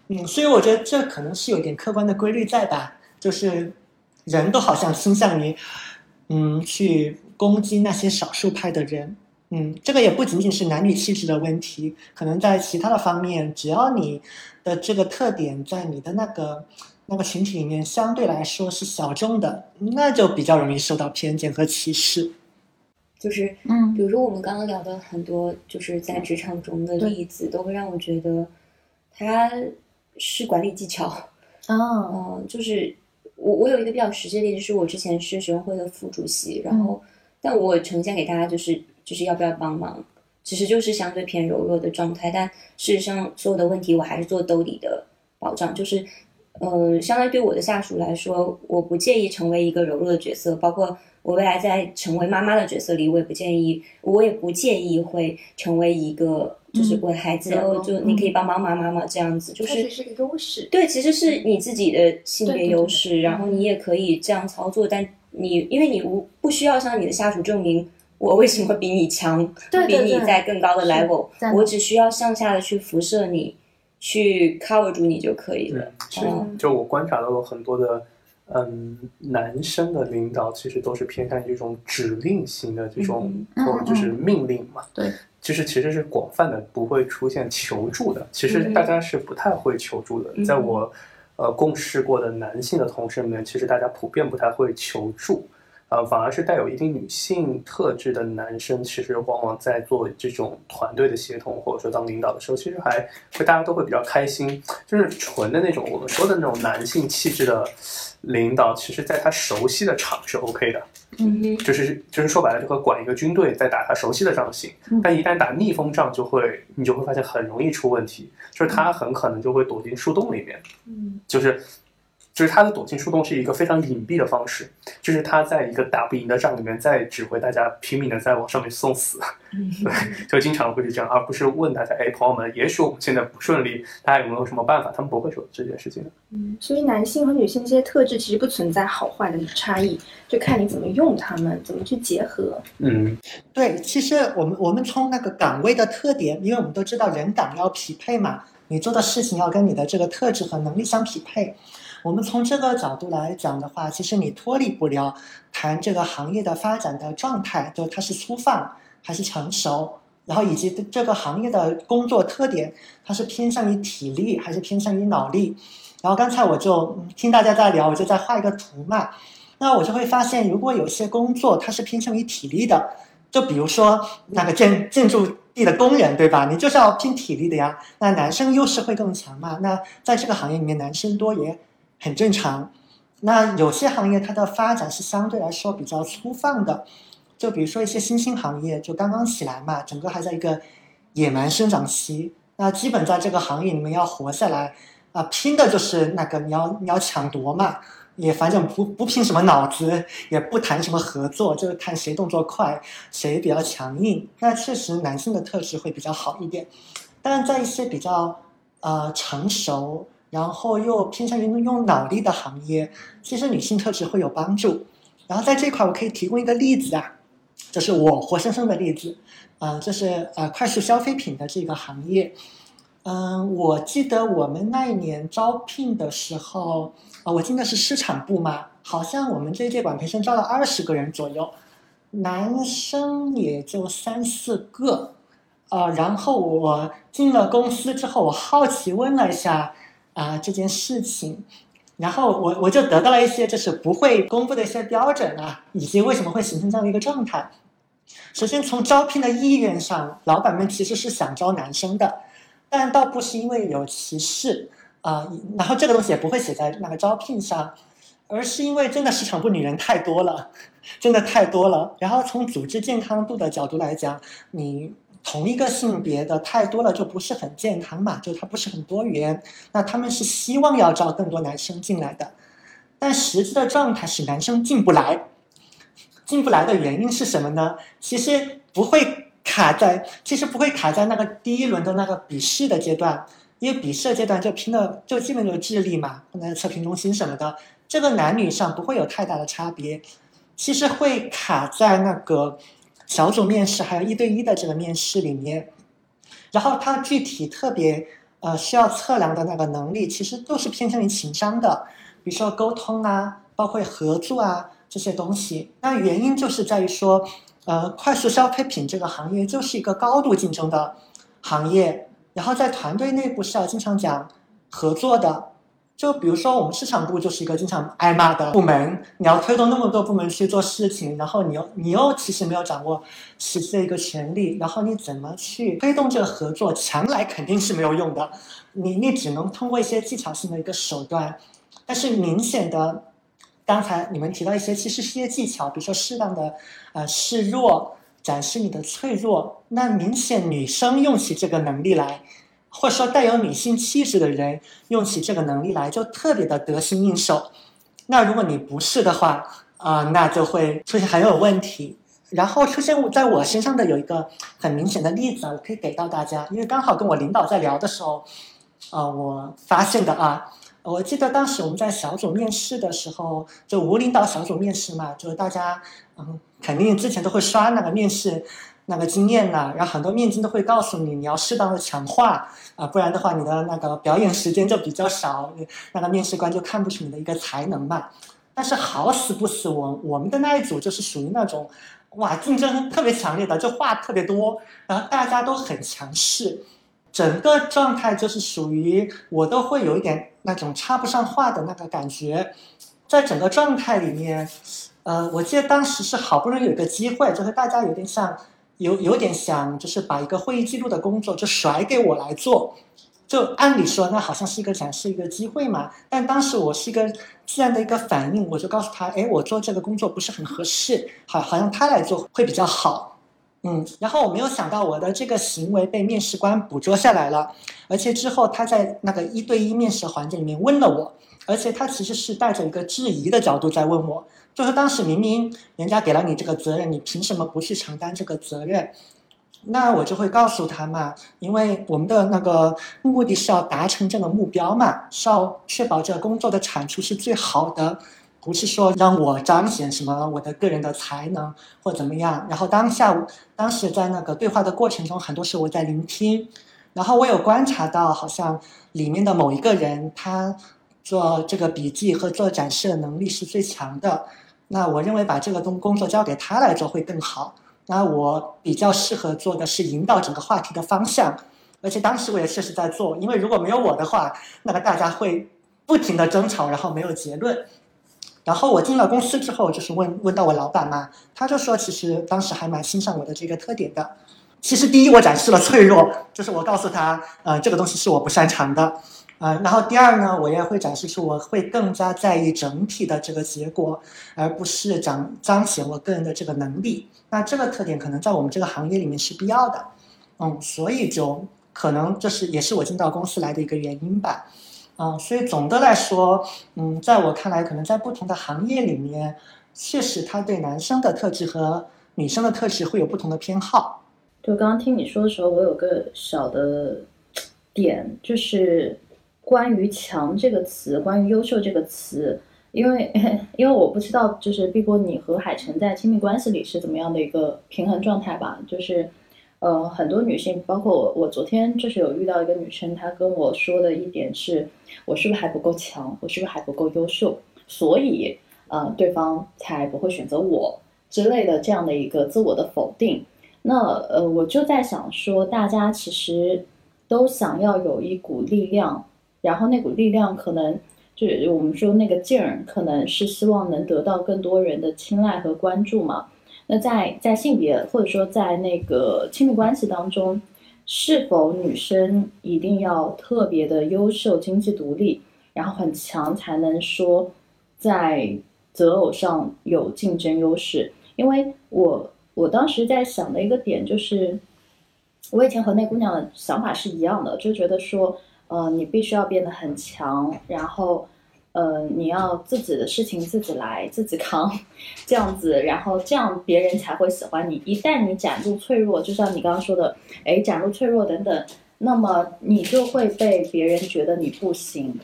嗯，所以我觉得这可能是有点客观的规律在吧，就是人都好像倾向于，嗯，去攻击那些少数派的人。嗯，这个也不仅仅是男女气质的问题，可能在其他的方面，只要你的这个特点在你的那个那个群体里面相对来说是小众的，那就比较容易受到偏见和歧视。就是嗯比如说我们刚刚聊的很多，就是在职场中的例子，都会让我觉得它是管理技巧。哦，嗯，就是我我有一个比较实际的例子，是我之前是学生会的副主席，然后、但我呈现给大家就是就是要不要帮忙，其实就是相对偏柔弱的状态，但事实上所有的问题我还是做兜底的保障，就是呃，相当于对我的下属来说，我不介意成为一个柔弱的角色，包括我未来在成为妈妈的角色里，我也不建议，我也不介意会成为一个就是为孩子，嗯哦，就你可以帮帮妈妈吗？这样子，就是是个优势。对，其实是你自己的性别对对对优势，然后你也可以这样操作，但你因为你无不需要向你的下属证明我为什么比你强，比你对对对在更高的 level，我只需要向下的去辐射你，去 cover 住你就可以了。是嗯，就我观察到了很多的，嗯，男生的领导其实都是偏向于这种指令型的这种，嗯或者就是命令嘛。对，就是其实是广泛的，不会出现求助的。其实嗯大家是不太会求助的，嗯在我呃共事过的男性的同事里面，其实大家普遍不太会求助。呃，反而是带有一定女性特质的男生，其实往往在做这种团队的协同，或者说当领导的时候，其实还会大家都会比较开心。就是纯的那种我们说的那种男性气质的领导，其实在他熟悉的场是 OK 的，嗯就是就是说白了，就和管一个军队在打他熟悉的仗行嗯。但一旦打逆风仗，就会你就会发现很容易出问题，就是他很可能就会躲进树洞里面，嗯就是。就是他的躲进树洞是一个非常隐蔽的方式，就是他在一个打不赢的仗里面，在指挥大家拼命的在往上面送死，嗯 对，就经常会是这样，而不是问大家，哎，朋友们，也许我们现在不顺利，大家有没有什么办法？他们不会说这件事情的。嗯所以男性和女性这些特质其实不存在好坏的差异，就看你怎么用它们，怎么去结合。嗯对，其实我们我们从那个岗位的特点，因为我们都知道人岗要匹配嘛，你做的事情要跟你的这个特质和能力相匹配。我们从这个角度来讲的话，其实你脱离不了谈这个行业的发展的状态，就它是粗放还是成熟，然后以及这个行业的工作特点，它是偏向于体力还是偏向于脑力。然后刚才我就听大家在聊，我就在画一个图嘛。那我就会发现，如果有些工作它是偏向于体力的，就比如说那个建建筑地的工人，对吧？你就是要拼体力的呀。那男生优势会更强嘛？那在这个行业里面，男生多也很正常。那有些行业它的发展是相对来说比较粗放的，就比如说一些新兴行业，就刚刚起来嘛，整个还在一个野蛮生长期。那基本在这个行业里面要活下来啊、拼的就是那个你要你要抢夺嘛。也反正不不拼什么脑子，也不谈什么合作，就是看谁动作快，谁比较强硬。那确实男性的特质会比较好一点，但在一些比较呃成熟，然后又偏向于用脑力的行业，其实女性特质会有帮助。然后在这块，我可以提供一个例子啊，这是我活生生的例子，啊、这是呃快速消费品的这个行业。嗯，我记得我们那一年招聘的时候，啊、我进的是市场部嘛，好像我们这一届管培生招了二十个人左右，男生也就三四个，呃，然后我进了公司之后，我好奇问了一下啊、这件事情，然后我我就得到了一些就是不会公布的一些标准啊，以及为什么会形成这样的一个状态。首先从招聘的意愿上，老板们其实是想招男生的，但倒不是因为有歧视啊、然后这个东西也不会写在那个招聘上，而是因为真的市场部女人太多了，真的太多了。然后从组织健康度的角度来讲，你同一个性别的太多了就不是很健康嘛，就它不是很多元。那他们是希望要招更多男生进来的，但实际的状态是男生进不来。进不来的原因是什么呢？其实不会卡在，其实不会卡在那个第一轮的那个笔试的阶段，因为笔试阶段就拼的就基本就是智力嘛，放在测评中心什么的，这个男女上不会有太大的差别，其实会卡在那个小组面试还有一对一的这个面试里面，然后它具体特别呃需要测量的那个能力，其实都是偏向于情商的，比如说沟通啊，包括合作啊这些东西。那原因就是在于说，呃，快速消费品这个行业就是一个高度竞争的行业，然后在团队内部是要经常讲合作的，就比如说，我们市场部就是一个经常挨骂的部门，你要推动那么多部门去做事情，然后你又你又其实没有掌握实际的一个权利，然后你怎么去推动这个合作？强来肯定是没有用的，你你只能通过一些技巧性的一个手段，但是明显的，刚才你们提到一些，其实是一些技巧，比如说适当的呃示弱，展示你的脆弱，那明显女生用起这个能力来。或者说带有女性气质的人用起这个能力来就特别的得心应手，那如果你不是的话啊，那就会出现很有问题。然后出现在我身上的有一个很明显的例子，我可以给到大家，因为刚好跟我领导在聊的时候，啊，我发现的啊，我记得当时我们在小组面试的时候，就无领导小组面试嘛，就是大家嗯，肯定之前都会刷那个面试。那个经验呢？然后很多面经都会告诉你，你要适当的强化啊，不然的话，你的那个表演时间就比较少，那个面试官就看不出你的一个才能嘛。但是好死不死，我我们的那一组就是属于那种，哇，竞争特别强烈的，就话特别多，然后大家都很强势，整个状态就是属于我都会有一点那种插不上话的那个感觉，在整个状态里面，呃，我记得当时是好不容易有个机会，就是大家有点像。有有点想，就是把一个会议记录的工作就甩给我来做，就按理说那好像是一个展示一个机会嘛。但当时我是一个自然的一个反应，我就告诉他，哎，我做这个工作不是很合适，好，好像他来做会比较好。嗯，然后我没有想到我的这个行为被面试官捕捉下来了，而且之后他在那个一对一面试环节里面问了我，而且他其实是带着一个质疑的角度在问我。就是当时明明人家给了你这个责任，你凭什么不去承担这个责任？那我就会告诉他嘛，因为我们的那个目的是要达成这个目标嘛，是要确保这个工作的产出是最好的，不是说让我彰显什么我的个人的才能或怎么样。然后当下当时在那个对话的过程中，很多时候我在聆听，然后我有观察到，好像里面的某一个人他做这个笔记和做展示的能力是最强的。那我认为把这个东工作交给他来做会更好。那我比较适合做的是引导整个话题的方向，而且当时我也确实在做，因为如果没有我的话，那个大家会不停的争吵，然后没有结论。然后我进了公司之后，就是问问到我老板嘛，他就说其实当时还蛮欣赏我的这个特点的。其实第一我展示了脆弱，就是我告诉他，呃，这个东西是我不擅长的。啊，然后第二呢，我也会展示出我会更加在意整体的这个结果，而不是彰彰显我个人的这个能力。那这个特点可能在我们这个行业里面是必要的，嗯，所以就可能这是也是我进到公司来的一个原因吧，嗯，所以总的来说，嗯，在我看来，可能在不同的行业里面，确实他对男生的特质和女生的特质会有不同的偏好。就刚刚听你说的时候，我有个小的点就是。关于“强”这个词，关于“优秀”这个词，因为 因为我不知道，就是碧波你和海晨在亲密关系里是怎么样的一个平衡状态吧？就是，呃，很多女性，包括我，我昨天就是有遇到一个女生，她跟我说的一点是，我是不是还不够强？我是不是还不够优秀？所以，呃，对方才不会选择我之类的这样的一个自我的否定。那，呃，我就在想说，大家其实都想要有一股力量。然后那股力量可能就是我们说那个劲儿，可能是希望能得到更多人的青睐和关注嘛。那在在性别或者说在那个亲密关系当中，是否女生一定要特别的优秀、经济独立，然后很强才能说在择偶上有竞争优势？因为我我当时在想的一个点就是，我以前和那姑娘的想法是一样的，就觉得说。呃，你必须要变得很强，然后，呃，你要自己的事情自己来，自己扛，这样子，然后这样别人才会喜欢你。一旦你展露脆弱，就像你刚刚说的，哎，展露脆弱等等，那么你就会被别人觉得你不行。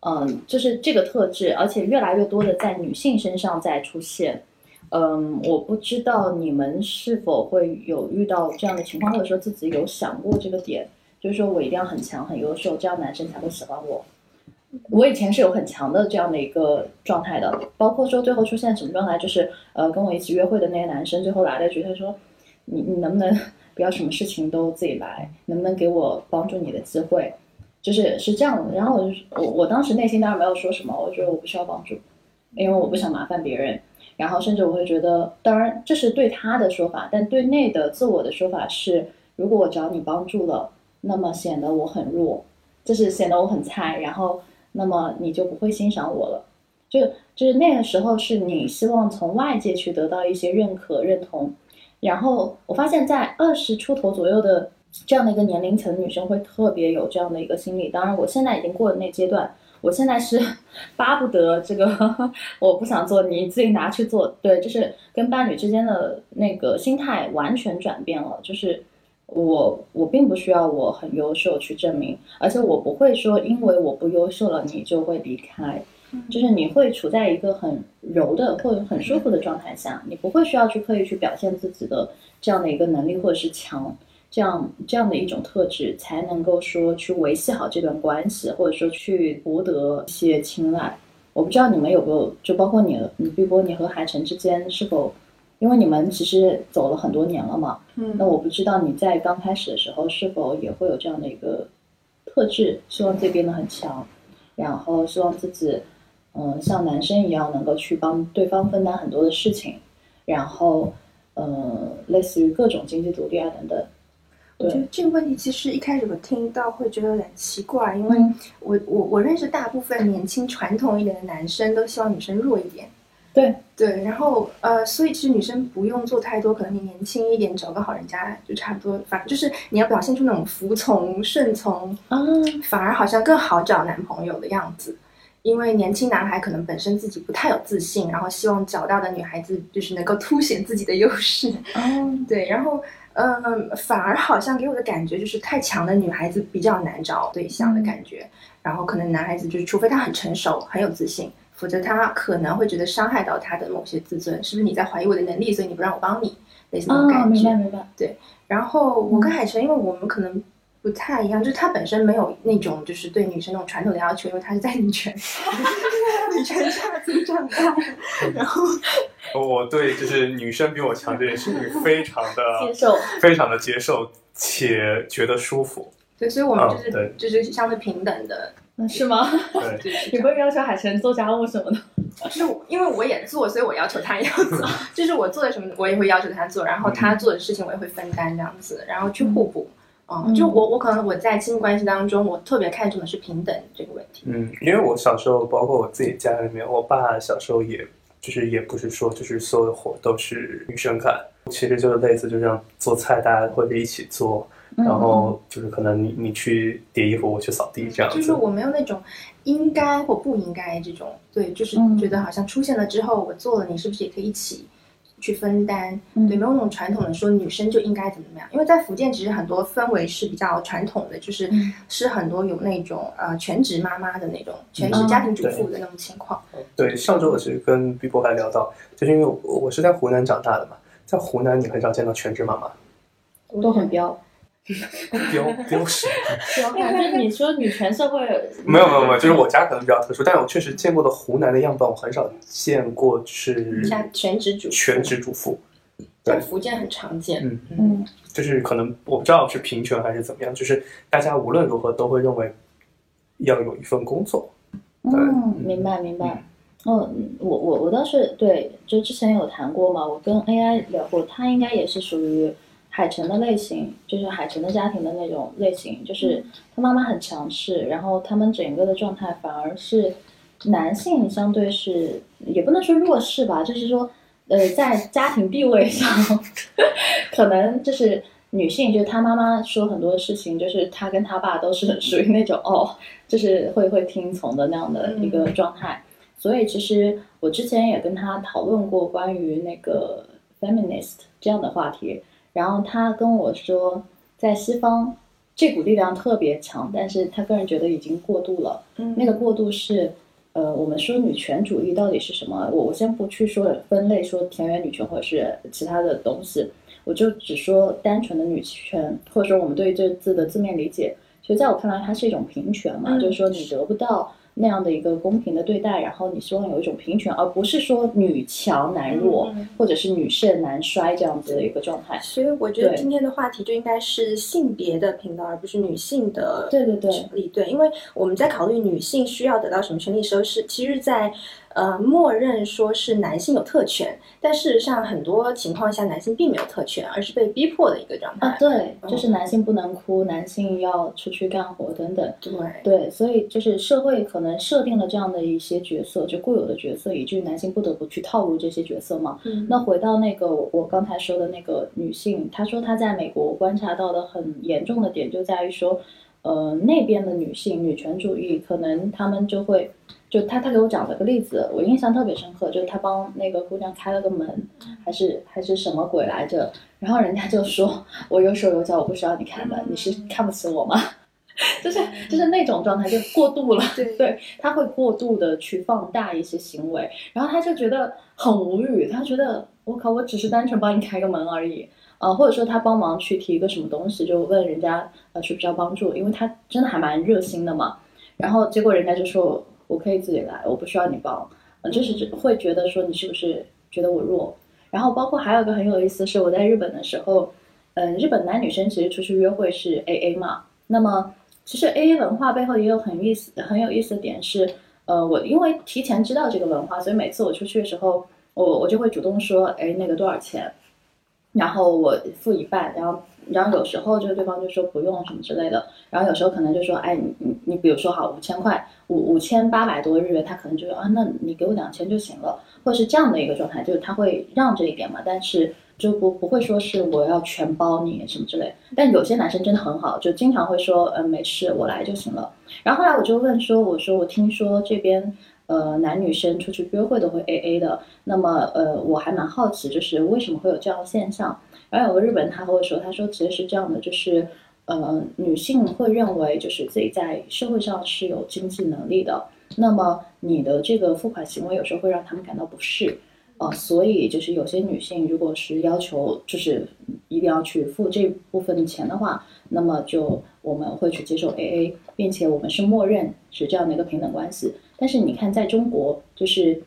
嗯，就是这个特质，而且越来越多的在女性身上在出现。嗯，我不知道你们是否会有遇到这样的情况，或者说自己有想过这个点。就是说我一定要很强、很优秀，这样男生才会喜欢我。我以前是有很强的这样的一个状态的，包括说最后出现什么状态，就是呃跟我一起约会的那个男生最后来了一句，他说：“你你能不能不要什么事情都自己来，能不能给我帮助你的机会？”就是是这样的。然后我就我我当时内心当然没有说什么，我觉得我不需要帮助，因为我不想麻烦别人。然后甚至我会觉得，当然这是对他的说法，但对内的自我的说法是，如果我找你帮助了，那么显得我很弱，就是显得我很菜，然后那么你就不会欣赏我了。就就是那个时候是你希望从外界去得到一些认可认同，然后我发现，在二十出头左右的这样的一个年龄层，女生会特别有这样的一个心理。当然，我现在已经过了那阶段。我现在是 巴不得这个，我不想做，你自己拿去做。对，就是跟伴侣之间的那个心态完全转变了。就是我，我并不需要我很优秀去证明，而且我不会说因为我不优秀了，你就会离开。就是你会处在一个很柔的或者很舒服的状态下，你不会需要去刻意去表现自己的这样的一个能力或者是强。这样这样的一种特质，才能够说去维系好这段关系，或者说去博得一些青睐。我不知道你们有没有，就包括你，你碧波，你和海晨之间是否，因为你们其实走了很多年了嘛，嗯，那我不知道你在刚开始的时候是否也会有这样的一个特质，希望自己变得很强，然后希望自己，嗯，像男生一样能够去帮对方分担很多的事情，然后，嗯，类似于各种经济独立啊等等。我觉得这个问题其实一开始我听到会觉得有点奇怪，因为我我我认识大部分年轻传统一点的男生都希望女生弱一点，对。对，然后呃，所以其实女生不用做太多，可能你年轻一点找个好人家就差不多，反正就是你要表现出那种服从顺从嗯，反而好像更好找男朋友的样子，因为年轻男孩可能本身自己不太有自信，然后希望找到的女孩子就是能够凸显自己的优势，嗯，对，然后。嗯，反而好像给我的感觉就是太强的女孩子比较难找对象的感觉，然后可能男孩子就是除非他很成熟、很有自信，否则他可能会觉得伤害到他的某些自尊，是不是你在怀疑我的能力，所以你不让我帮你，类似那种感觉。明白明白。对，然后我跟海晨，因为我们可能不太一样，就是他本身没有那种就是对女生那种传统的要求，因为他是在女权 女权下子长大，然后。我对就是女生比我强这件事情 非常的接受，非常的接受且觉得舒服。对，所以我们就是、对就是相对平等的，嗯，是吗？对，就是你不会要求海晨做家务什么的？就是因为我也做，所以我要求他也要做，就是我做的什么我也会要求他做，然后他做的事情我也会分担这样子，然后去互补。嗯，就我我可能我在亲密关系当中，我特别看重的是平等这个问题。嗯，因为我小时候，包括我自己家里面，我爸小时候也。就是也不是说，就是所有的活都是女生干，其实就是类似，就像做菜，大家会一起做，然后就是可能你你去叠衣服，我去扫地这样子。就是我没有那种应该或不应该这种，对，就是觉得好像出现了之后，我做了，你是不是也可以一起？去分担，对，没有那种传统的说女生就应该怎么怎么样，因为在福建其实很多氛围是比较传统的，就是是很多有那种呃全职妈妈的那种全职家庭主妇的那种情况。对，上周我其实跟 B 波还聊到，就是因为我是在湖南长大的嘛，在湖南你很少见到全职妈妈，都很彪。标标识，我感觉你说女权社会没有没有没有，就是我家可能比较特殊，但是我确实见过的湖南的样本，我很少见过是像全职主全职主妇，在福建很常见。嗯嗯，就是可能我不知道是平权还是怎么样，就是大家无论如何都会认为要有一份工作。嗯，明白明白。嗯，我我我倒是对，就之前有谈过嘛，我跟 AI 聊过，他应该也是属于。海城的类型就是海城的家庭的那种类型，就是他妈妈很强势，然后他们整个的状态反而是男性相对是也不能说弱势吧，就是说呃在家庭地位上，可能就是女性就是他妈妈说很多事情，就是她跟她爸都是属于那种哦，就是会会听从的那样的一个状态，所以其实我之前也跟他讨论过关于那个 feminist 这样的话题。然后他跟我说，在西方这股力量特别强，但是他个人觉得已经过度了。嗯，那个过度是，呃，我们说女权主义到底是什么？我我先不去说分类，说田园女权或者是其他的东西，我就只说单纯的女权，或者说我们对这字的字面理解。其实在我看来，它是一种平权嘛，就是说你得不到那样的一个公平的对待，然后你希望有一种平权，而不是说女强男弱，嗯或者是女盛男衰这样子的一个状态。所以我觉得今天的话题就应该是性别的平等，而不是女性的对对对权利。对，因为我们在考虑女性需要得到什么权利的时候，是其实在呃默认说是男性有特权，但事实上很多情况下男性并没有特权，而是被逼迫的一个状态。啊，对，嗯就是男性不能哭，男性要出去干活等等。对对，所以就是社会可能设定了这样的一些角色，就固有的角色，以至于男性不得不去套路这些角色嘛。嗯那回到那个我我刚才说的那个女性，她说她在美国观察到的很严重的点就在于说，呃，那边的女性女权主义可能她们就会。就他他给我讲了个例子，我印象特别深刻，就是他帮那个姑娘开了个门，还是还是什么鬼来着？然后人家就说我有手有脚，我不需要你开门，你是看不起我吗？就是就是那种状态，就过度了。对 对，他会过度的去放大一些行为，然后他就觉得很无语，他觉得我靠，我只是单纯帮你开个门而已。呃，或者说他帮忙去提一个什么东西，就问人家呃需不需要帮助，因为他真的还蛮热心的嘛。然后结果人家就说我可以自己来，我不需要你帮。呃，就是会觉得说你是不是觉得我弱？然后包括还有一个很有意思是我在日本的时候，嗯、日本男女生其实出去约会是 A A 嘛，那么其实 A A 文化背后也有很意思很有意思的点是，呃，我因为提前知道这个文化，所以每次我出去的时候，我我就会主动说，哎，那个多少钱？然后我付一半，然后然后有时候就对方就说不用什么之类的，然后有时候可能就说，哎，你你你比如说好五千块，五五千八百多日元，他可能就说啊，那你给我两千就行了，或者是这样的一个状态，就是他会让这一点嘛，但是就不不会说是我要全包你什么之类。但有些男生真的很好，就经常会说，嗯，没事，我来就行了。然后后来我就问说，我说我听说这边。呃，男女生出去约会都会 A A 的，那么呃，我还蛮好奇，就是为什么会有这样的现象？然后有个日本他和我说，他说其实是这样的，就是呃，女性会认为就是自己在社会上是有经济能力的，那么你的这个付款行为有时候会让他们感到不适，呃，所以就是有些女性如果是要求就是一定要去付这部分的钱的话，那么就我们会去接受 AA，并且我们是默认是这样的一个平等关系。但是你看，在中国，就是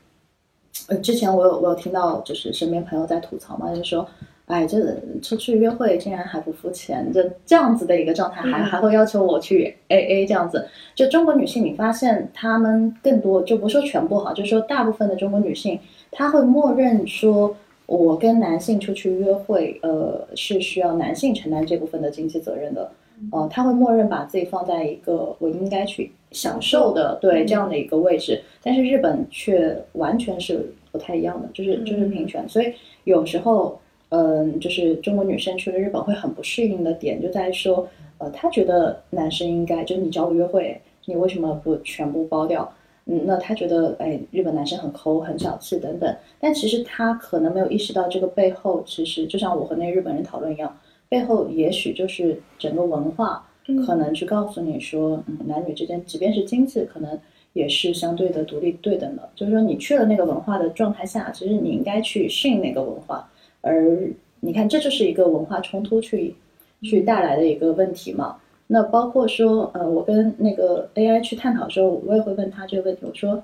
呃，之前我有我有听到，就是身边朋友在吐槽嘛，就是说，哎，这出去约会竟然还不付钱，这这样子的一个状态，还还会要求我去 AA 这样子。就中国女性，你发现她们更多，就不说全部哈，就说大部分的中国女性，她会默认说。我跟男性出去约会，呃，是需要男性承担这部分的经济责任的，呃，他会默认把自己放在一个我应该去享受的对这样的一个位置，但是日本却完全是不太一样的，就是就是平权，所以有时候，嗯、就是中国女生去了日本会很不适应的点就在于说，呃，她觉得男生应该就是你找我约会，你为什么不全部包掉？嗯，那他觉得，哎，日本男生很抠、很小气等等，但其实他可能没有意识到这个背后，其实就像我和那日本人讨论一样，背后也许就是整个文化可能去告诉你说，嗯，男女之间，即便是经济，可能也是相对的独立对等的。就是说，你去了那个文化的状态下，其实你应该去适应那个文化，而你看，这就是一个文化冲突去去带来的一个问题嘛。那包括说，呃，我跟那个 AI 去探讨的时候，我也会问他这个问题，我说，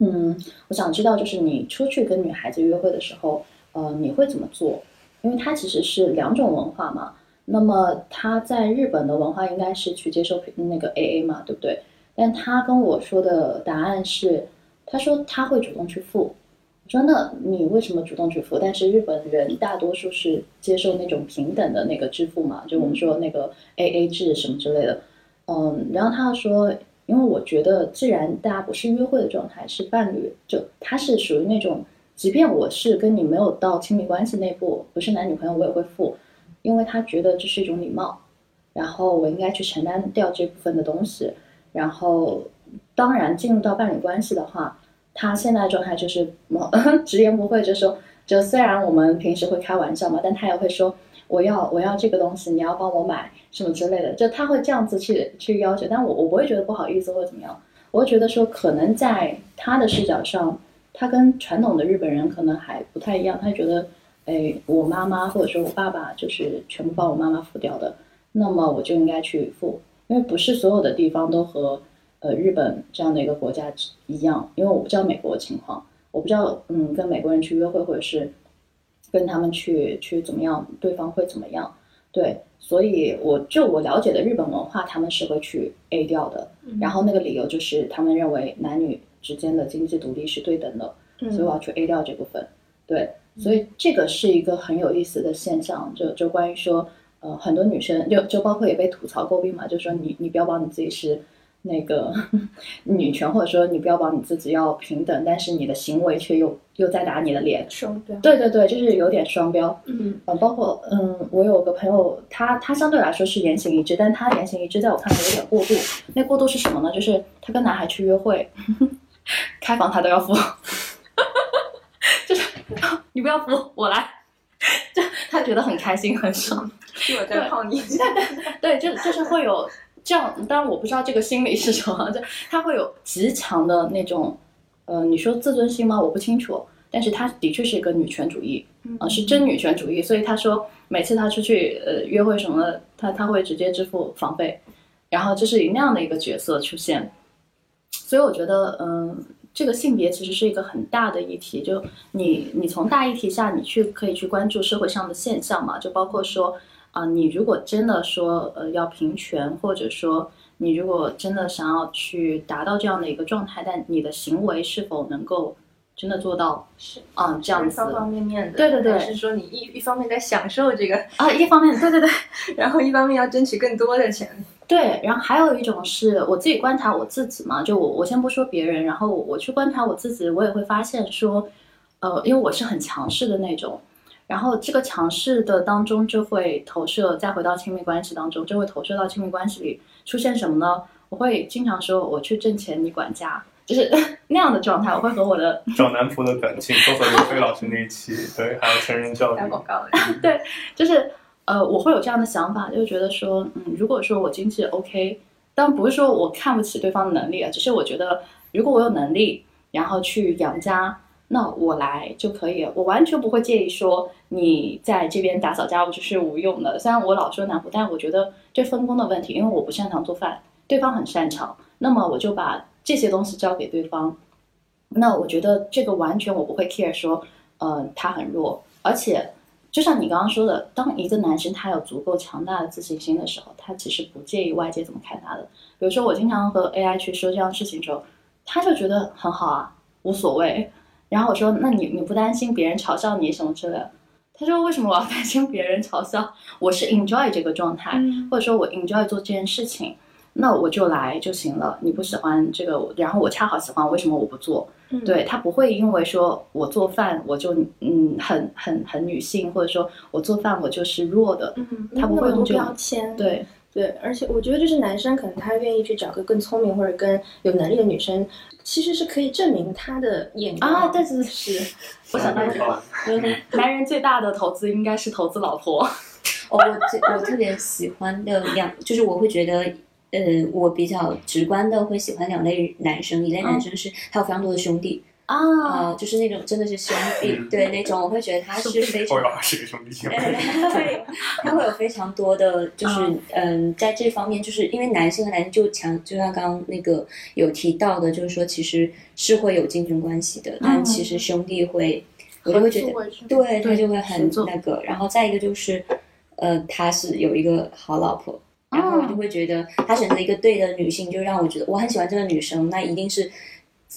嗯，我想知道，就是你出去跟女孩子约会的时候，呃，你会怎么做？因为它其实是两种文化嘛。那么他在日本的文化应该是去接受那个 AA 嘛，对不对？但他跟我说的答案是，他说他会主动去付。我说那你为什么主动去付？但是日本人大多数是接受那种平等的那个支付嘛，就我们说那个 AA 制什么之类的。嗯，然后他说，因为我觉得既然大家不是约会的状态，是伴侣，就他是属于那种，即便我是跟你没有到亲密关系那步，不是男女朋友，我也会付，因为他觉得这是一种礼貌，然后我应该去承担掉这部分的东西，然后当然进入到伴侣关系的话。他现在状态就是 直言不讳，就说，就虽然我们平时会开玩笑嘛，但他也会说，我要我要这个东西，你要帮我买什么之类的，就他会这样子去去要求，但我我不会觉得不好意思或者怎么样，我会觉得说，可能在他的视角上，他跟传统的日本人可能还不太一样，他觉得，哎，我妈妈或者说我爸爸就是全部帮我妈妈付掉的，那么我就应该去付，因为不是所有的地方都和。呃日本这样的一个国家一样，因为我不知道美国的情况，我不知道嗯跟美国人去约会或者是跟他们去去怎么样，对方会怎么样，对，所以我就我了解的日本文化，他们是会去 A 掉的，然后那个理由就是他们认为男女之间的经济独立是对等的，所以我要去 A 掉这部分。对，所以这个是一个很有意思的现象，就就关于说，呃，很多女生就就包括也被吐槽诟病嘛，就说你你标榜你自己是那个 女权，或者说你标榜你自己要平等，但是你的行为却又又在打你的脸。双标。对对对，就是有点双标。嗯嗯，包括嗯，我有个朋友，他他相对来说是言行一致，但他言行一致在我看来有点过度。那过度是什么呢？就是他跟男孩去约会，开房他都要付，就是 你不要付，我来，就他觉得很开心很爽。是我在泡你。对，就就是会有这样，当然我不知道这个心理是什么，就他会有极强的那种，呃，你说自尊心吗？我不清楚，但是他的确是一个女权主义，啊、是真女权主义，所以他说每次他出去呃约会什么的，他他会直接支付房费，然后就是以那样的一个角色出现，所以我觉得，嗯、这个性别其实是一个很大的议题，就你你从大议题下，你去可以去关注社会上的现象嘛，就包括说啊、你如果真的说呃要平权，或者说你如果真的想要去达到这样的一个状态，但你的行为是否能够真的做到是啊、这样子方方面面的。对对对是说你一一方面在享受这个，啊？一方面，对对对，然后一方面要争取更多的权利。对，然后还有一种是我自己观察我自己嘛，就我我先不说别人，然后我去观察我自己，我也会发现说，呃，因为我是很强势的那种，然后这个强势的当中就会投射，再回到亲密关系当中，就会投射到亲密关系里出现什么呢？我会经常说我去挣钱，你管家，就是 那样的状态。我会和我的 找男仆的感情，都和刘飞老师那一期，对，还有成人教育打。广告 对。就是呃，我会有这样的想法，就觉得说，嗯，如果说我经济 OK，当然不是说我看不起对方的能力啊，只是我觉得如果我有能力，然后去养家，那我来就可以，我完全不会介意说你在这边打扫家务就是无用的。虽然我老说男仆，但我觉得这分工的问题，因为我不擅长做饭，对方很擅长，那么我就把这些东西交给对方。那我觉得这个完全我不会 care 说，呃，他很弱，而且就像你刚刚说的，当一个男生他有足够强大的自信心的时候，他其实不介意外界怎么看他的。比如说我经常和 AI 去说这样的事情的时候，他就觉得很好啊，无所谓。然后我说，那你你不担心别人嘲笑你什么之类的？他说为什么我要担心别人嘲笑？我是 enjoy 这个状态，嗯或者说我 enjoy 做这件事情，那我就来就行了。你不喜欢这个，然后我恰好喜欢，为什么我不做？嗯对他不会因为说我做饭我就嗯很很很女性，或者说我做饭我就是弱的，嗯，他不会用标签。对对，而且我觉得就是男生可能他愿意去找个更聪明或者更有能力的女生，其实是可以证明他的眼光啊，对对对是，我想到一男人最大的投资应该是投资老婆。哦，我我特别喜欢的两，就是我会觉得，呃，我比较直观的会喜欢两类男生，一类男生是他有非常多的兄弟啊、啊，就是那种真的是兄弟，对那种我会觉得他是非常后边是个兄弟。他会有他会有非常多的，就是嗯，在这方面，就是因为男性和男性就强，就像刚刚那个有提到的，就是说其实是会有竞争关系的，但其实兄弟会，我就会觉得，对他就会很那个，然后再一个就是，呃，他是有一个好老婆。然后我就会觉得他选择一个对的女性，就让我觉得我很喜欢这个女生，那一定是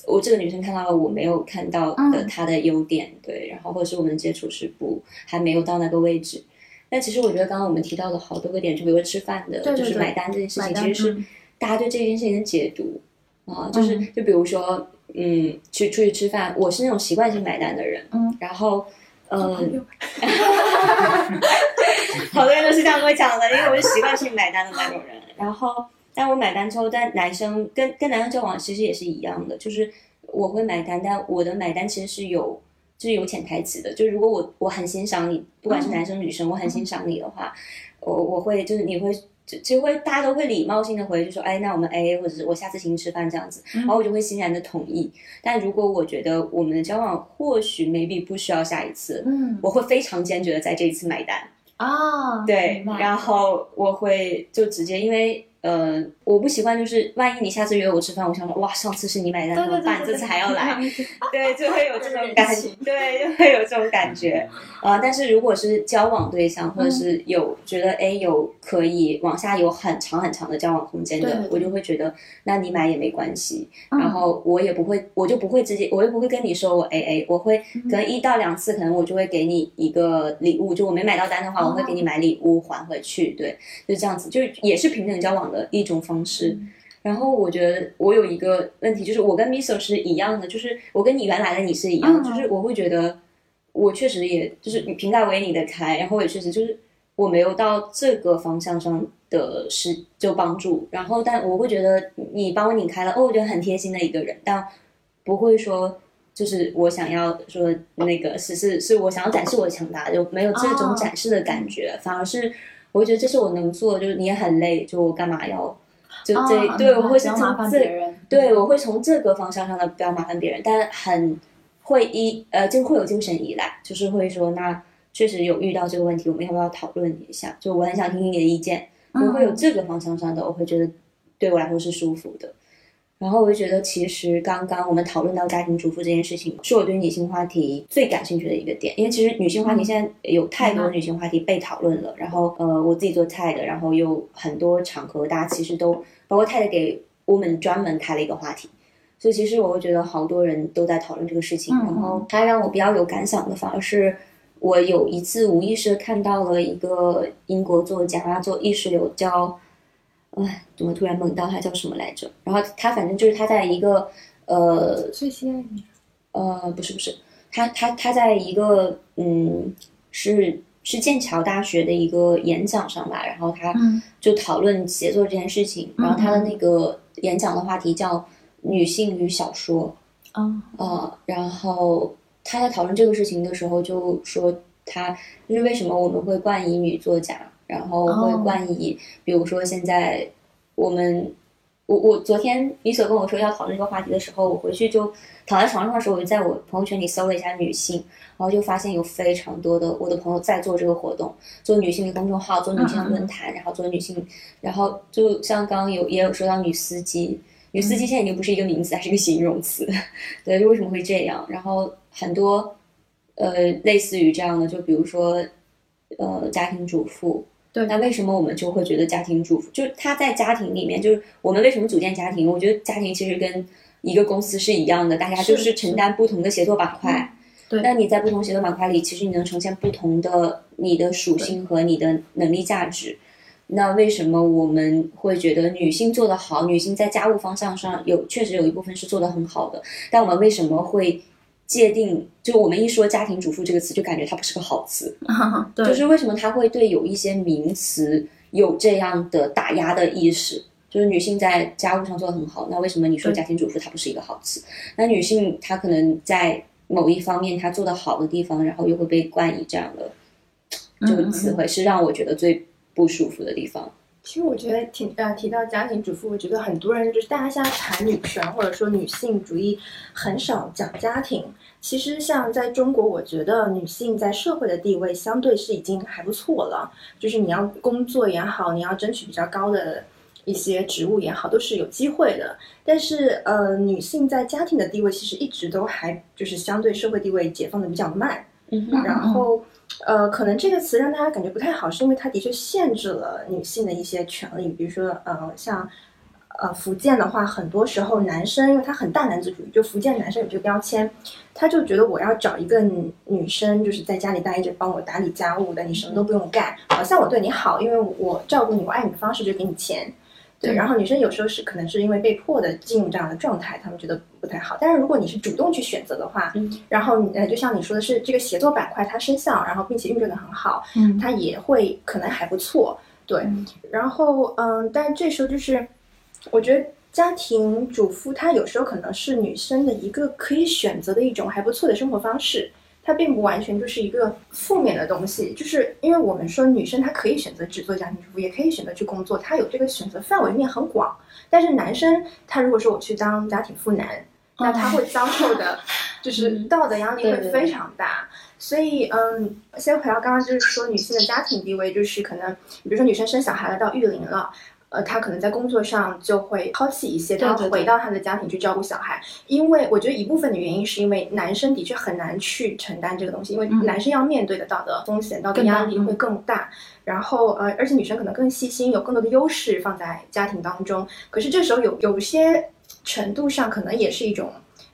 我这个女生看到了我没有看到的嗯。她的优点，对，然后或者是我们接触是不还没有到那个位置。但其实我觉得刚刚我们提到了好多个点，就比如说吃饭的，对对对就是买单这件事情，其实是嗯。大家对这件事情的解读啊，就是就比如说，嗯，去出去吃饭，我是那种习惯性买单的人，嗯，然后，嗯，好多人都是这样跟我讲的，因为我是习惯性买单的那种人。然后，但我买单之后，但男生跟跟男生交往其实也是一样的，就是我会买单，但我的买单其实是有就是有潜台词的。就如果我我很欣赏你，不管是男生女生，我很欣赏你的话，我我会就是你会。就就会大家都会礼貌性的回，就说，哎，那我们 A A，或者是我下次请你吃饭这样子，然后我就会欣然的同意。但如果我觉得我们的交往或许 maybe 不需要下一次，嗯我会非常坚决的在这一次买单。啊，对然后我会就直接因为呃，我不习惯，就是万一你下次约我吃饭，我想说，哇，上次是你买单怎么办？这次还要来，对，就会有这种 感，对，就会有这种感觉。啊，但是如果是交往对象，或者是有觉得哎有可以往下有很长很长的交往空间的，我就会觉得，那你买也没关系。然后我也不会，我就不会直接，我又不会跟你说我 A A，我会可能一到两次，可能我就会给你一个礼物，就我没买到单的话，我会给你买礼物还回去。对，就这样子，就也是平等交往的一种方式。然后我觉得我有一个问题，就是我跟 Miso 是一样的，就是我跟你原来的你是一样，就是我会觉得。我确实也就是平台为你的开，然后也确实就是我没有到这个方向上的是就帮助，然后但我会觉得你帮我拧开了，哦，我觉得很贴心的一个人，但不会说就是我想要说那个是是是我想要展示我的强大，就没有这种展示的感觉，反而是我会觉得这是我能做，就是你也很累，就我干嘛要就这对我会是从这对我会从这个方向上的不要麻烦别人，但很。会依呃，就会有精神依赖，就是会说，那确实有遇到这个问题，我们要不要讨论一下？就我很想听听你的意见，我会有这个方向上的，我会觉得对我来说是舒服的。然后我就觉得，其实刚刚我们讨论到家庭主妇这件事情，是我对女性话题最感兴趣的一个点，因为其实女性话题现在有太多女性话题被讨论了。然后呃，我自己做菜的，然后有很多场合，大家其实都包括太太给我们专门开了一个话题。所以其实我会觉得好多人都在讨论这个事情，然后它让我比较有感想的，反而是我有一次无意识看到了一个英国作家做意识流，叫哎，怎么突然梦到他叫什么来着？然后他反正就是他在一个呃，最心爱你，呃，不是不是，他他他在一个嗯，是是剑桥大学的一个演讲上吧，然后他就讨论写作这件事情，然后他的那个演讲的话题叫。女性与小说，啊呃，然后他在讨论这个事情的时候就说，他就是为什么我们会冠以女作家，然后会冠以，比如说现在我们，我我昨天你所跟我说要讨论这个话题的时候，我回去就躺在床上的时候，我就在我朋友圈里搜了一下女性，然后就发现有非常多的我的朋友在做这个活动，做女性的公众号，做女性的论坛，然后做女性，然后就像刚刚有也有说到女司机。女司机现在已经不是一个名词，还是一个形容词。对，就为什么会这样？然后很多，呃，类似于这样的，就比如说，呃，家庭主妇。对。那为什么我们就会觉得家庭主妇，就是她在家庭里面，就是我们为什么组建家庭？我觉得家庭其实跟一个公司是一样的，大家就是承担不同的协作板块。对。那你在不同协作板块里，其实你能呈现不同的你的属性和你的能力价值。那为什么我们会觉得女性做得好？女性在家务方向上有确实有一部分是做得很好的，但我们为什么会界定？就我们一说家庭主妇这个词，就感觉它不是个好词。对，就是为什么它会对有一些名词有这样的打压的意识？就是女性在家务上做的很好，那为什么你说家庭主妇它不是一个好词？那女性她可能在某一方面她做的好的地方，然后又会被冠以这样的这个词汇，是让我觉得最。不舒服的地方，其实我觉得挺呃提到家庭主妇，我觉得很多人就是大家现在谈女权或者说女性主义，很少讲家庭。其实像在中国，我觉得女性在社会的地位相对是已经还不错了。就是你要工作也好，你要争取比较高的一些职务也好，都是有机会的。但是呃，女性在家庭的地位其实一直都还就是相对社会地位解放的比较慢。嗯，然后。呃，可能这个词让大家感觉不太好，是因为它的确限制了女性的一些权利。比如说，呃，像呃福建的话，很多时候男生因为他很大男子主义，就福建男生有这个标签，他就觉得我要找一个女生，就是在家里待着，帮我打理家务的，你什么都不用干，好像我对你好，因为我照顾你，我爱你的方式就给你钱。对，然后女生有时候是可能是因为被迫的进入这样的状态，她们觉得不太好。但是如果你是主动去选择的话，嗯然后呃，就像你说的是这个协作板块它生效，然后并且运转的很好，嗯，它也会可能还不错。对，然后嗯，但这时候就是我觉得家庭主妇她有时候可能是女生的一个可以选择的一种还不错的生活方式。它并不完全就是一个负面的东西，就是因为我们说女生她可以选择只做家庭主妇，也可以选择去工作，她有这个选择范围面很广。但是男生他如果说我去当家庭妇男，那他会遭受的 就是道德压力会非常大。所以，嗯，先回到刚刚就是说女性的家庭地位，就是可能比如说女生生小孩了到育龄了。呃，他可能在工作上就会抛弃一些，他回到他的家庭去照顾小孩。因为我觉得一部分的原因是因为男生的确很难去承担这个东西，因为嗯男生要面对的道德风险、道德压力会更大。然后呃，而且女生可能更细心，有更多的优势放在家庭当中。可是这时候有有些程度上可能也是一种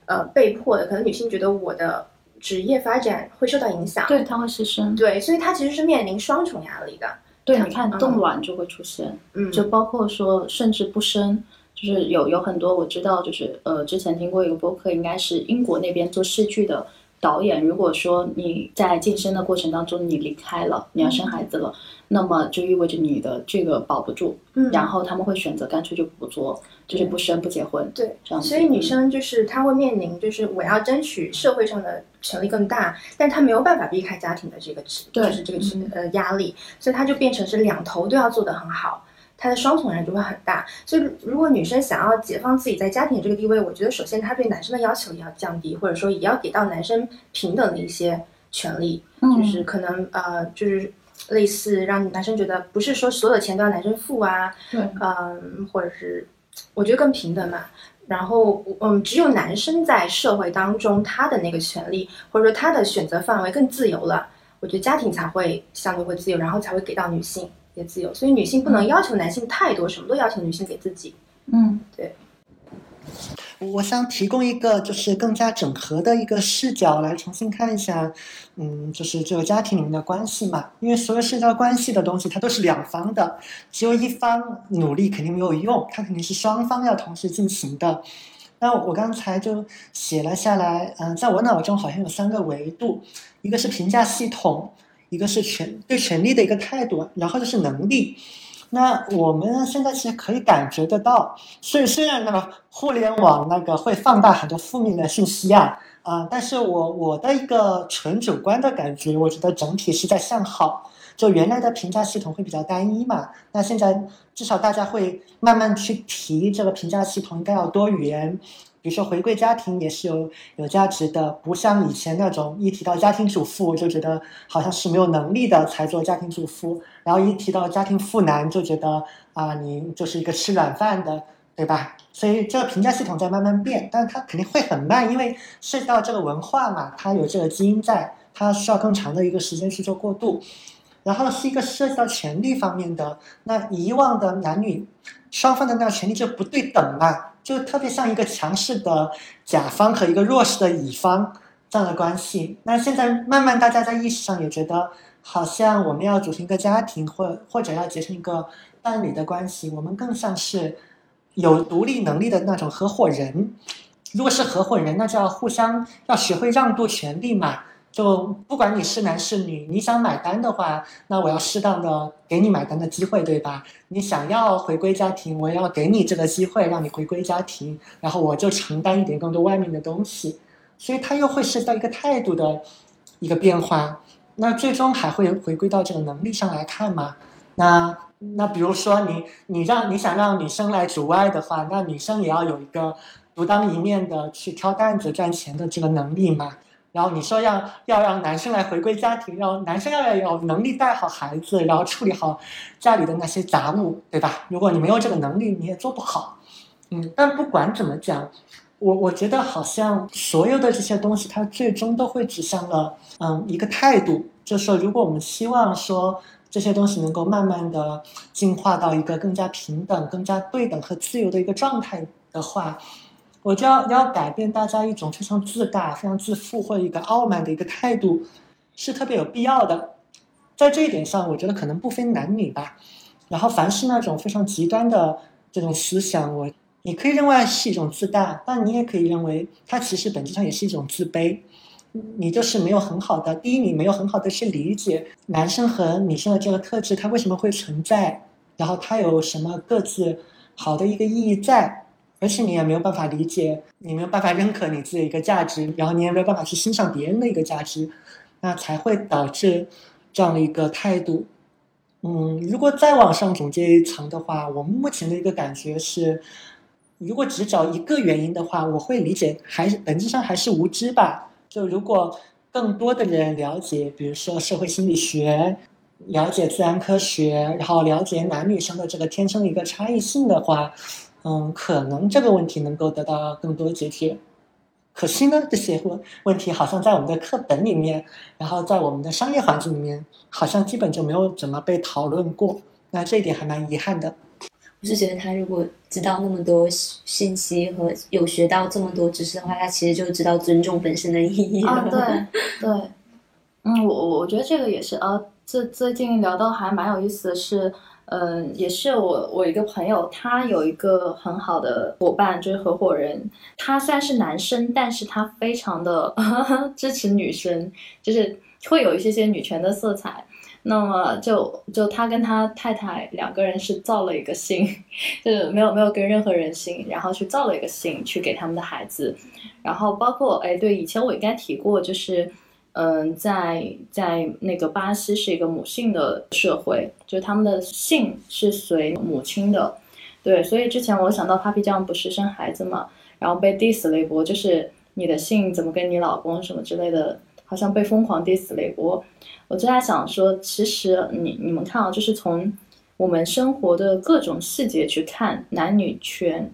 呃被迫的，可能女性觉得我的职业发展会受到影响。对，他会牺牲。对，所以她其实是面临双重压力的。对，嗯你看嗯。冻卵就会出现，嗯，就包括说甚至不生，就是有有很多我知道，就是呃之前听过一个播客，应该是英国那边做戏剧的导演，如果说你在晋升的过程当中你离开了，你要生孩子了，那么就意味着你的这个保不住，嗯然后他们会选择干脆就不做，就是不生不结婚，对，这样子。所以女嗯生就是她会面临，就是我要争取社会上的权利更大，但她没有办法避开家庭的这个就是这个呃压力，所以她就变成是两头都要做得很好，她的双重压力就会很大。所以如果女生想要解放自己在家庭这个地位，我觉得首先她对男生的要求也要降低，或者说也要给到男生平等的一些权利，嗯就是可能呃就是。类似让男生觉得不是说所有的钱都要男生付啊，对嗯，或者是我觉得更平等嘛。然后，嗯，只有男生在社会当中，他的那个权利或者说他的选择范围更自由了，我觉得家庭才会相对会自由，然后才会给到女性也自由。所以女性不能要求男性太多，什么都要求女性给自己。嗯对我想提供一个就是更加整合的一个视角来重新看一下，嗯，就是这个家庭里面的关系嘛。因为所有社交关系的东西，它都是两方的，只有一方努力肯定没有用，它肯定是双方要同时进行的。那我刚才就写了下来，嗯、在我脑中好像有三个维度，一个是评价系统，一个是权对权力的一个态度，然后就是能力。那我们现在其实可以感觉得到，虽虽然那个互联网那个会放大很多负面的信息啊，啊、但是我我的一个纯主观的感觉，我觉得整体是在向好。就原来的评价系统会比较单一嘛，那现在至少大家会慢慢去提这个评价系统应该要多元，比如说回归家庭也是有有价值的，不像以前那种一提到家庭主妇就觉得好像是没有能力的才做家庭主妇，然后一提到家庭妇男就觉得啊你就是一个吃软饭的，对吧？所以这个评价系统在慢慢变，但是它肯定会很慢，因为涉及到这个文化嘛，它有这个基因在，它需要更长的一个时间去做过渡。然后是一个涉及到权利方面的，那以往的男女双方的那个权利就不对等嘛，就特别像一个强势的甲方和一个弱势的乙方这样的关系。那现在慢慢大家在意识上也觉得，好像我们要组成一个家庭，或或者要结成一个伴侣的关系，我们更像是有独立能力的那种合伙人。如果是合伙人，那就要互相要学会让渡权利嘛。就不管你是男是女，你想买单的话，那我要适当的给你买单的机会，对吧？你想要回归家庭，我要给你这个机会，让你回归家庭，然后我就承担一点更多外面的东西，所以它又会涉及到一个态度的一个变化。那最终还会回归到这个能力上来看嘛？那那比如说你你让你想让女生来主外的话，那女生也要有一个独当一面的去挑担子赚钱的这个能力嘛。然后你说要要让男生来回归家庭，让男生要有能力带好孩子，然后处理好家里的那些杂物，对吧？如果你没有这个能力，你也做不好。嗯，但不管怎么讲，我我觉得好像所有的这些东西，它最终都会指向了嗯一个态度，就是说，如果我们希望说这些东西能够慢慢的进化到一个更加平等、更加对等和自由的一个状态的话。我就要要改变大家一种非常自大、非常自负或者一个傲慢的一个态度，是特别有必要的。在这一点上，我觉得可能不分男女吧。然后，凡是那种非常极端的这种思想，我你可以认为是一种自大，但你也可以认为它其实本质上也是一种自卑。你就是没有很好的，第一，你没有很好的去理解男生和女生的这个特质，它为什么会存在，然后它有什么各自好的一个意义在。而且你也没有办法理解，你没有办法认可你自己的一个价值，然后你也没有办法去欣赏别人的一个价值，那才会导致这样的一个态度。嗯，如果再往上总结一层的话，我们目前的一个感觉是，如果只找一个原因的话，我会理解还是本质上还是无知吧。就如果更多的人了解，比如说社会心理学，了解自然科学，然后了解男女生的这个天生的一个差异性的话，嗯，可能这个问题能够得到更多解决。可惜呢，这些问问题好像在我们的课本里面，然后在我们的商业环境里面，好像基本就没有怎么被讨论过。那这一点还蛮遗憾的。我是觉得他如果知道那么多信息和有学到这么多知识的话，他其实就知道尊重本身的意义了。啊，对对，嗯，我我我觉得这个也是啊。这最近聊到还蛮有意思的是，嗯，也是我我一个朋友，他有一个很好的伙伴，就是合伙人。他虽然是男生，但是他非常的 支持女生，就是会有一些些女权的色彩。那么就就他跟他太太两个人是造了一个姓，就是没有没有跟任何人姓，然后去造了一个姓去给他们的孩子。然后包括哎，对，以前我应该提过，就是。嗯，在在那个巴西是一个母性的社会，就他们的姓是随母亲的，对，所以之前我想到 Papi 酱不是生孩子嘛，然后被 diss 了一波，就是你的姓怎么跟你老公什么之类的，好像被疯狂 diss 了一波。我就在想说，其实你你们看啊，就是从我们生活的各种细节去看男女权，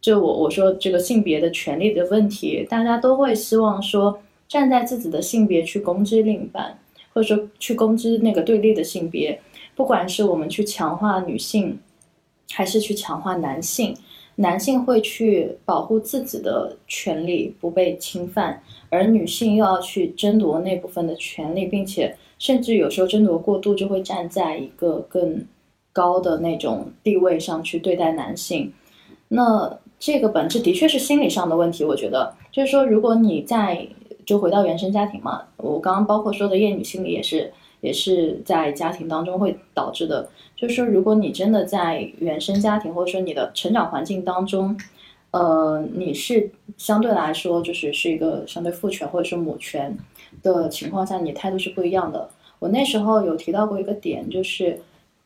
就我我说这个性别的权利的问题，大家都会希望说。站在自己的性别去攻击另一半，或者说去攻击那个对立的性别，不管是我们去强化女性，还是去强化男性，男性会去保护自己的权利不被侵犯，而女性又要去争夺那部分的权利，并且甚至有时候争夺过度，就会站在一个更高的那种地位上去对待男性。那这个本质的确是心理上的问题，我觉得就是说，如果你在就回到原生家庭嘛，我刚刚包括说的厌女心理也是，也是在家庭当中会导致的。就是说，如果你真的在原生家庭或者说你的成长环境当中，呃，你是相对来说就是是一个相对父权或者是母权的情况下，你态度是不一样的。我那时候有提到过一个点，就是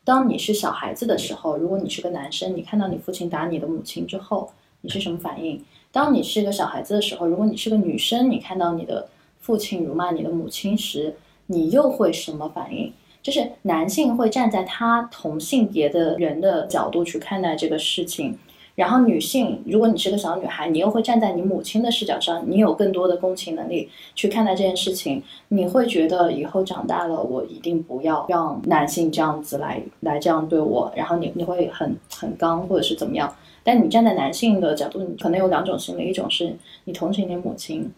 当你是小孩子的时候，如果你是个男生，你看到你父亲打你的母亲之后，你是什么反应？当你是一个小孩子的时候，如果你是个女生，你看到你的父亲辱骂你的母亲时，你又会什么反应？就是男性会站在他同性别的人的角度去看待这个事情，然后女性，如果你是个小女孩，你又会站在你母亲的视角上，你有更多的共情能力去看待这件事情，你会觉得以后长大了，我一定不要让男性这样子来来这样对我，然后你你会很很刚或者是怎么样？但你站在男性的角度，你可能有两种心理，一种是你同情你母亲，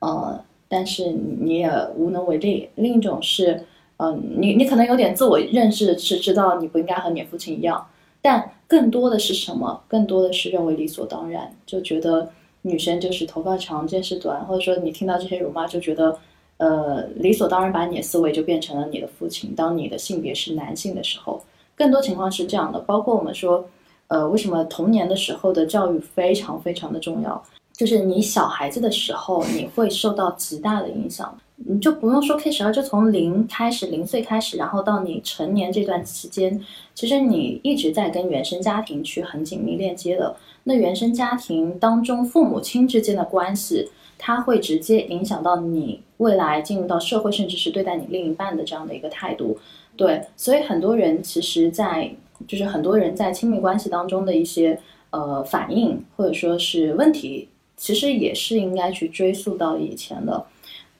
呃，但是你也无能为力；另一种是，嗯，你你可能有点自我认识，是知道你不应该和你父亲一样，但更多的是什么？更多的是认为理所当然，就觉得女生就是头发长见识短，或者说你听到这些辱骂就觉得，呃，理所当然把你的思维就变成了你的父亲。当你的性别是男性的时候，更多情况是这样的，包括我们说。呃，为什么童年的时候的教育非常非常的重要？就是你小孩子的时候，你会受到极大的影响。你就不用说 K 十二，就从零开始，零岁开始，然后到你成年这段期间，其实你一直在跟原生家庭去很紧密链接的。那原生家庭当中父母亲之间的关系，它会直接影响到你未来进入到社会，甚至是对待你另一半的这样的一个态度。对，所以很多人其实，在就是很多人在亲密关系当中的一些呃反应或者说是问题，其实也是应该去追溯到以前的。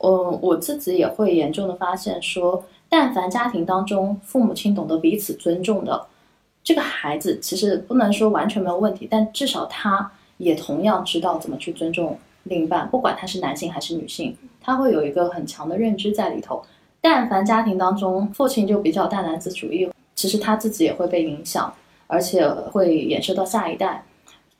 嗯，我自己也会严重的发现说，但凡家庭当中父母亲懂得彼此尊重的，这个孩子其实不能说完全没有问题，但至少他也同样知道怎么去尊重另一半，不管他是男性还是女性，他会有一个很强的认知在里头。但凡家庭当中父亲就比较大男子主义。其实他自己也会被影响，而且会衍射到下一代。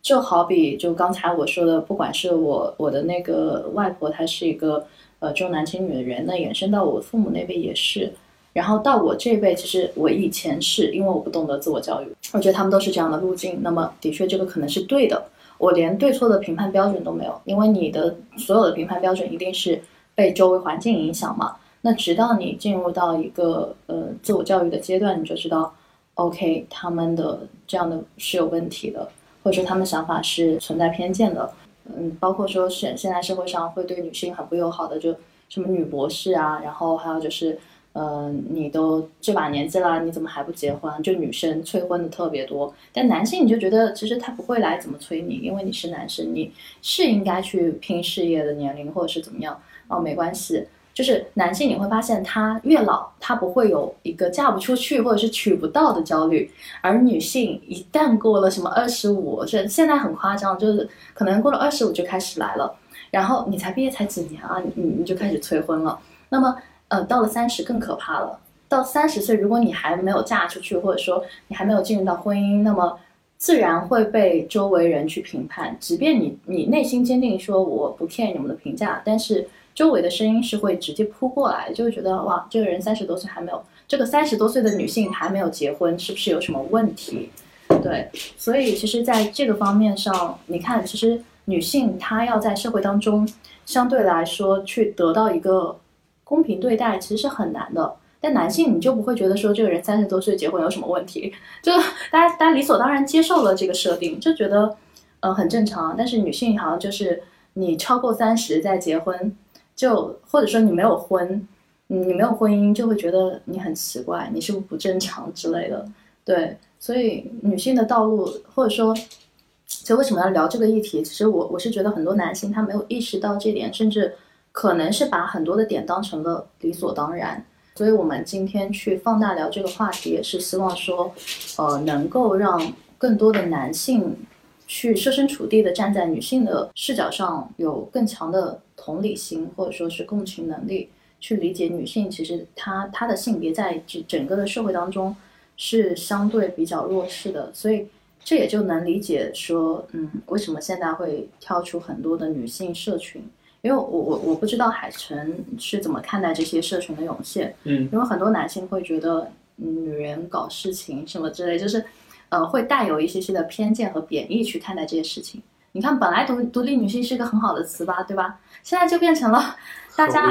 就好比就刚才我说的，不管是我我的那个外婆，她是一个呃重男轻女的人，那延伸到我父母那辈也是。然后到我这辈，其实我以前是因为我不懂得自我教育，我觉得他们都是这样的路径。那么的确，这个可能是对的。我连对错的评判标准都没有，因为你的所有的评判标准一定是被周围环境影响嘛。那直到你进入到一个呃自我教育的阶段，你就知道，OK，他们的这样的是有问题的，或者说他们想法是存在偏见的。嗯，包括说现现在社会上会对女性很不友好的，就什么女博士啊，然后还有就是呃，你都这把年纪了，你怎么还不结婚？就女生催婚的特别多，但男性你就觉得其实他不会来怎么催你，因为你是男生，你是应该去拼事业的年龄或者是怎么样哦，没关系。就是男性你会发现他越老，他不会有一个嫁不出去或者是娶不到的焦虑，而女性一旦过了什么二十五，这现在很夸张，就是可能过了二十五就开始来了，然后你才毕业才几年啊，你你就开始催婚了。那么呃，到了三十更可怕了。到三十岁，如果你还没有嫁出去，或者说你还没有进入到婚姻，那么自然会被周围人去评判。即便你你内心坚定说我不 care 你们的评价，但是周围的声音是会直接扑过来，就会觉得哇，这个人三十多岁还没有，这个三十多岁的女性还没有结婚，是不是有什么问题？对，所以其实在这个方面上，你看，其实女性她要在社会当中相对来说去得到一个公平对待，其实是很难的。但男性你就不会觉得说这个人三十多岁结婚有什么问题，就大家大家理所当然接受了这个设定，就觉得呃很正常。但是女性好像就是你超过三十再结婚，就或者说你没有婚，你没有婚姻，就会觉得你很奇怪，你是不是不正常之类的。对，所以女性的道路，或者说，其实为什么要聊这个议题？其实我我是觉得很多男性他没有意识到这点，甚至可能是把很多的点当成了理所当然。所以我们今天去放大聊这个话题，也是希望说，呃，能够让更多的男性去设身处地的站在女性的视角上，有更强的同理心或者说是共情能力，去理解女性其实她她的性别在整整个的社会当中是相对比较弱势的，所以这也就能理解说，嗯，为什么现在会跳出很多的女性社群。因为我我我不知道海城是怎么看待这些社群的涌现，嗯，因为很多男性会觉得，嗯，女人搞事情什么之类，就是，呃，会带有一些些的偏见和贬义去看待这些事情。你看，本来独独立女性是一个很好的词吧，对吧？现在就变成了大家？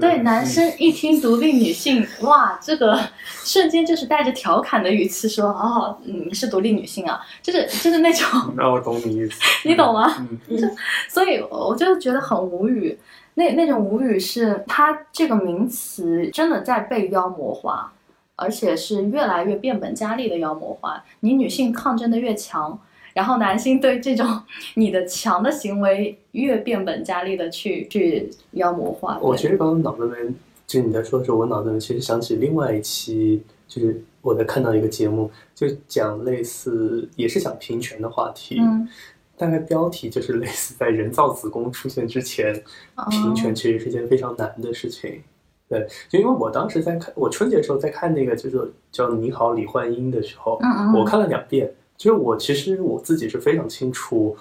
对男生一听独立女性，哇，这个瞬间就是带着调侃的语气说，哦，你是独立女性啊，就是就是那种，嗯那我懂你意思，你懂吗？嗯 所以我就觉得很无语。那那种无语是它这个名词真的在被妖魔化，而且是越来越变本加厉的妖魔化。你女性抗争的越强，然后男性对这种你的强的行为越变本加厉的去去妖魔化。我其实刚刚脑子里面，就你在说的时候，我脑子里面其实想起另外一期，就是我在看到一个节目，就讲类似也是讲平权的话题，嗯大概标题就是类似在人造子宫出现之前，哦平权其实是件非常难的事情。对，就因为我当时在看，我春节的时候在看那个就是叫《你好，李焕英》的时候，嗯嗯我看了两遍。就是我其实我自己是非常清楚，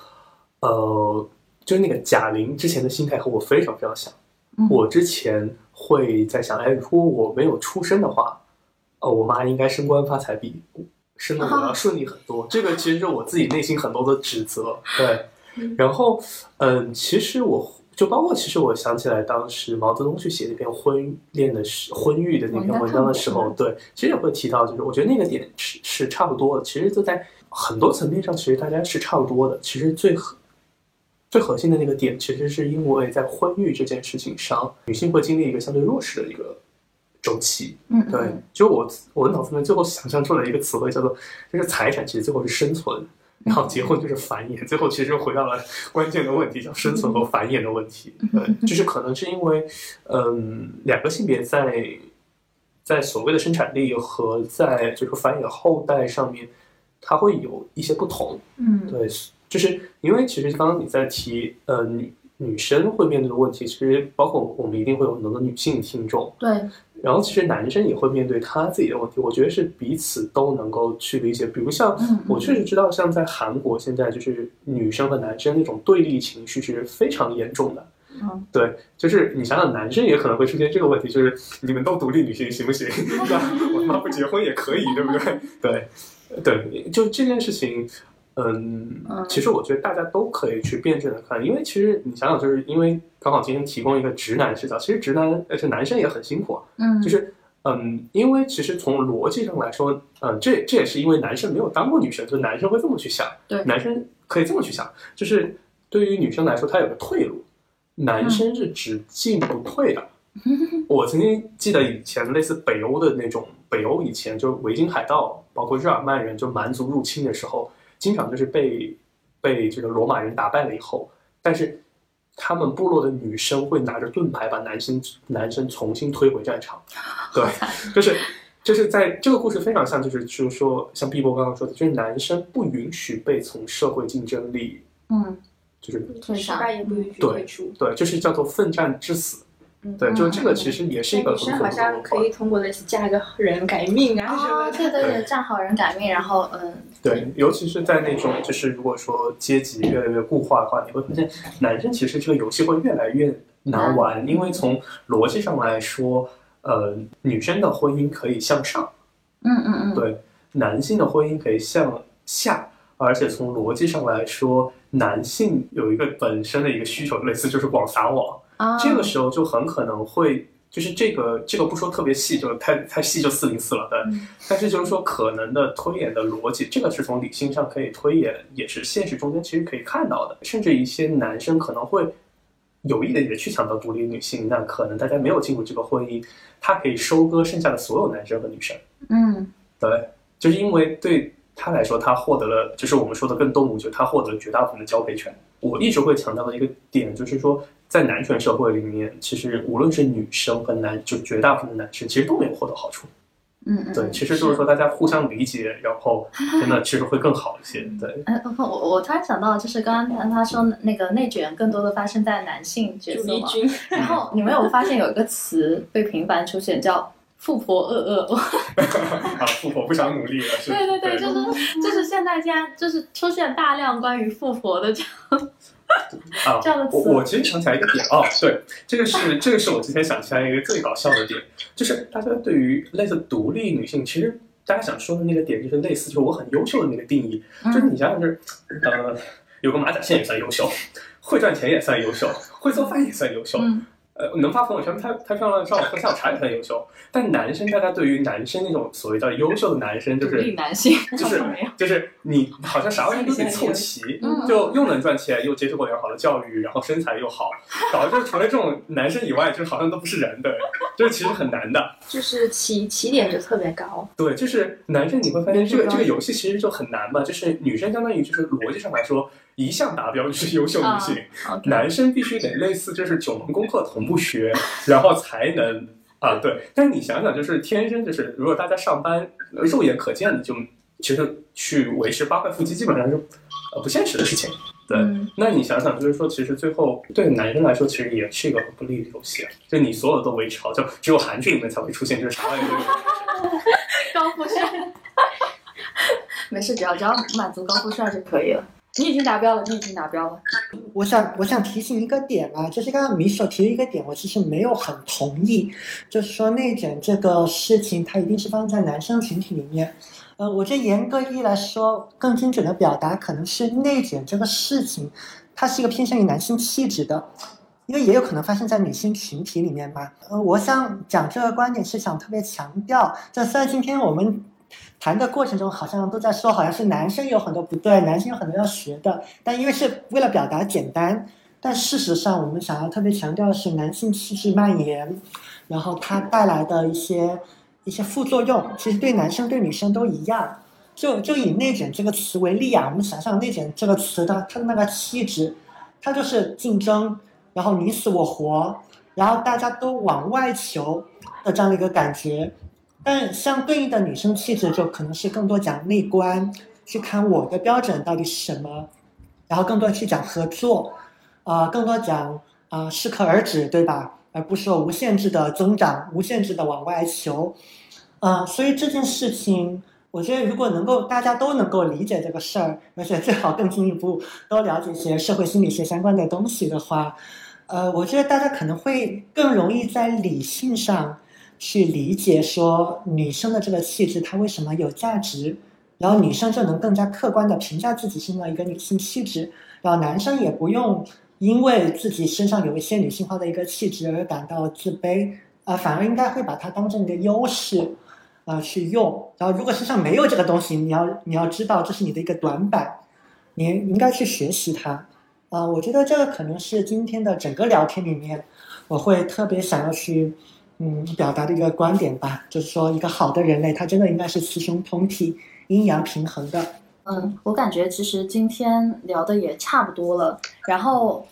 呃，就是那个贾玲之前的心态和我非常非常像。嗯我之前会在想，哎，如果我没有出生的话，呃，我妈应该升官发财比生的我要顺利很多。这个其实是我自己内心很多的指责。对，然后，嗯，其实我就包括，其实我想起来，当时毛泽东去写那篇婚恋的时婚育的那篇文章的时候，对，其实也会提到，就是我觉得那个点是是差不多的。其实就在很多层面上，其实大家是差不多的。其实最核最核心的那个点，其实是因为在婚育这件事情上，女性会经历一个相对弱势的一个周期。嗯嗯对，就我我脑子里面最后想象出来一个词汇叫做，就是财产其实最后是生存，然后结婚就是繁衍，最后其实又回到了关键的问题，叫生存和繁衍的问题。对，就是可能是因为，嗯，两个性别在在所谓的生产力和在就是繁衍后代上面，它会有一些不同。嗯对，就是因为其实刚刚你在提，呃，女女生会面对的问题，其实包括我们一定会有很多的女性听众，对，然后其实男生也会面对他自己的问题，我觉得是彼此都能够去理解。比如像我确实知道，像在韩国现在就是女生和男生那种对立情绪是非常严重的。嗯对，就是你想想，男生也可能会出现这个问题，就是你们都独立女性行不行？那我他妈不结婚也可以，对不对？对，对，就这件事情，嗯嗯，其实我觉得大家都可以去辩证的看，因为其实你想想，就是因为刚好今天提供一个直男视角，其实直男而且男生也很辛苦啊，嗯。就是嗯，因为其实从逻辑上来说，嗯，这这也是因为男生没有当过女生，就男生会这么去想，对。男生可以这么去想，就是对于女生来说，她有个退路，男生是只进不退的，我曾经记得以前类似北欧的那种，北欧以前就维京海盗，包括日耳曼人，就蛮族入侵的时候，经常就是被被这个罗马人打败了以后，但是他们部落的女生会拿着盾牌把男生男生重新推回战场，对，就是就是在这个故事非常像，就是就是说像碧波刚刚说的，就是男生不允许被从社会竞争力，嗯，就是失败也不允许对退出。对，就是叫做奋战至死，嗯对，就这个嗯。其实也是一个女生好很恐怖的文化像可以通过类似嫁个人改命啊什么哦，的。对对对，嫁好人改命，然后嗯，对，尤其是在那种就是如果说阶级越来越固化的话，你会发现男生其实这个游戏会越来越难玩，因为从逻辑上来说，呃，女生的婚姻可以向上，嗯嗯嗯，对，男性的婚姻可以向下，而且从逻辑上来说，男性有一个本身的一个需求，类似就是广撒网，啊，这个时候就很可能会。就是这个，这个不说特别细，就太太细就四零四了，对。嗯但是就是说，可能的推演的逻辑，这个是从理性上可以推演，也是现实中间其实可以看到的。甚至一些男生可能会有意的也去想到独立女性，那可能大家没有进入这个婚姻，他可以收割剩下的所有男生和女生。嗯对，就是因为对他来说，他获得了，就是我们说的更动物，就是他获得了绝大部分的交配权。我一直会强调的一个点，就是说，在男权社会里面，其实无论是女生和男，就绝大部分的男生，其实都没有获得好处。嗯嗯，对，其实就是说大家互相理解，然后 真的其实会更好一些。对，嗯，我我我突然想到，就是刚刚他说那个内卷更多的发生在男性角色嘛，然后你们有发现有一个词被频繁出现，叫“富婆恶恶”。啊，富婆不想努力了，是对对对，就是就是现在竟然就是出现大量关于富婆的这样，啊 这样的，词我我其实想起来一个点哦，对，这个是这个是我之前想起来一个最搞笑的点，就是大家对于类似独立女性，其实大家想说的那个点，就是类似就是我很优秀的那个定义，就是你想想就是呃，有个马甲线也算优秀，会赚钱也算优秀，会做饭也算优秀，嗯呃，能发朋友圈拍拍漂亮的照、喝下午茶也很优秀。但男生，大家对于男生那种所谓叫优秀的男生，就是男性，就是，就是你好像啥玩意都得凑齐，就又能赚钱，又接受过良好的教育，然后身材又好，搞得就是除了这种男生以外，就是好像都不是人的，就是其实很难的。就是起起点就特别高。对，就是男生你会发现这个这个游戏其实就很难嘛，就是女生相当于就是逻辑上来说，一项达标就是优秀女性，男生必须得类似就是九门功课同步学，然后才能啊对。但是你想想，就是天生就是如果大家上班呃肉眼可见的就其实去维持八块腹肌基本上是呃不现实的事情。对，嗯那你想想，就是说，其实最后对男生来说，其实也是一个很不利的游戏啊。就你所有都维持好，就只有韩剧里面才会出现，就是啥玩意都有。高富帅，没事，只要只要满足高富帅就可以了。你已经达标了，你已经达标了。我想，我想提醒一个点啊，就是刚刚米手提的一个点，我其实没有很同意，就是说内卷这个事情，它一定是放在男生群体里面。呃，我觉得严格意义来说，更精准的表达可能是内卷这个事情，它是一个偏向于男性气质的，因为也有可能发生在女性群体里面嘛。呃，我想讲这个观点是想特别强调，就虽然今天我们谈的过程中好像都在说，好像是男生有很多不对，男生有很多要学的，但因为是为了表达简单，但事实上我们想要特别强调的是男性气质蔓延，然后它带来的一些一些副作用，其实对男生对女生都一样。就就以内卷这个词为例啊，我们想象内卷这个词的它的那个气质，它就是竞争，然后你死我活，然后大家都往外求的这样的一个感觉。但相对应的女生气质就可能是更多讲内观，去看我的标准到底是什么，然后更多去讲合作，啊、更多讲啊、适可而止，对吧？而不是说无限制的增长，无限制的往外求，啊、所以这件事情，我觉得如果能够大家都能够理解这个事儿，而且最好更进一步多了解一些社会心理学相关的东西的话，呃，我觉得大家可能会更容易在理性上。去理解说女生的这个气质她为什么有价值，然后女生就能更加客观的评价自己身上一个女性气质，然后男生也不用因为自己身上有一些女性化的一个气质而感到自卑，啊、反而应该会把它当成一个优势，啊、去用。然后如果身上没有这个东西，你要你要知道这是你的一个短板，你应该去学习它。啊、我觉得这个可能是今天的整个聊天里面。我会特别想要去嗯表达的一个观点吧，就是说一个好的人类，他真的应该是雌雄同体、阴阳平衡的。嗯，我感觉其实今天聊的也差不多了。然后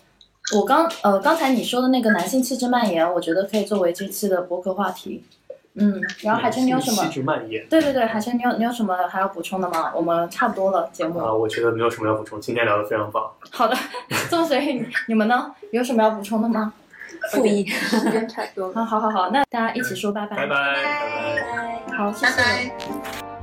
我刚呃刚才你说的那个男性气质蔓延，我觉得可以作为这期的博客话题。嗯，然后海晨你有什么气？质蔓延对对对，海晨你有你有什么还要补充的吗？我们差不多了，节目。啊，我觉得没有什么要补充，今天聊的非常棒。好的，这么随意，你们呢？有什么要补充的吗？复议。时间差不多。好好好好，那大家一起说拜拜。拜拜，拜拜。好，谢拜谢。拜。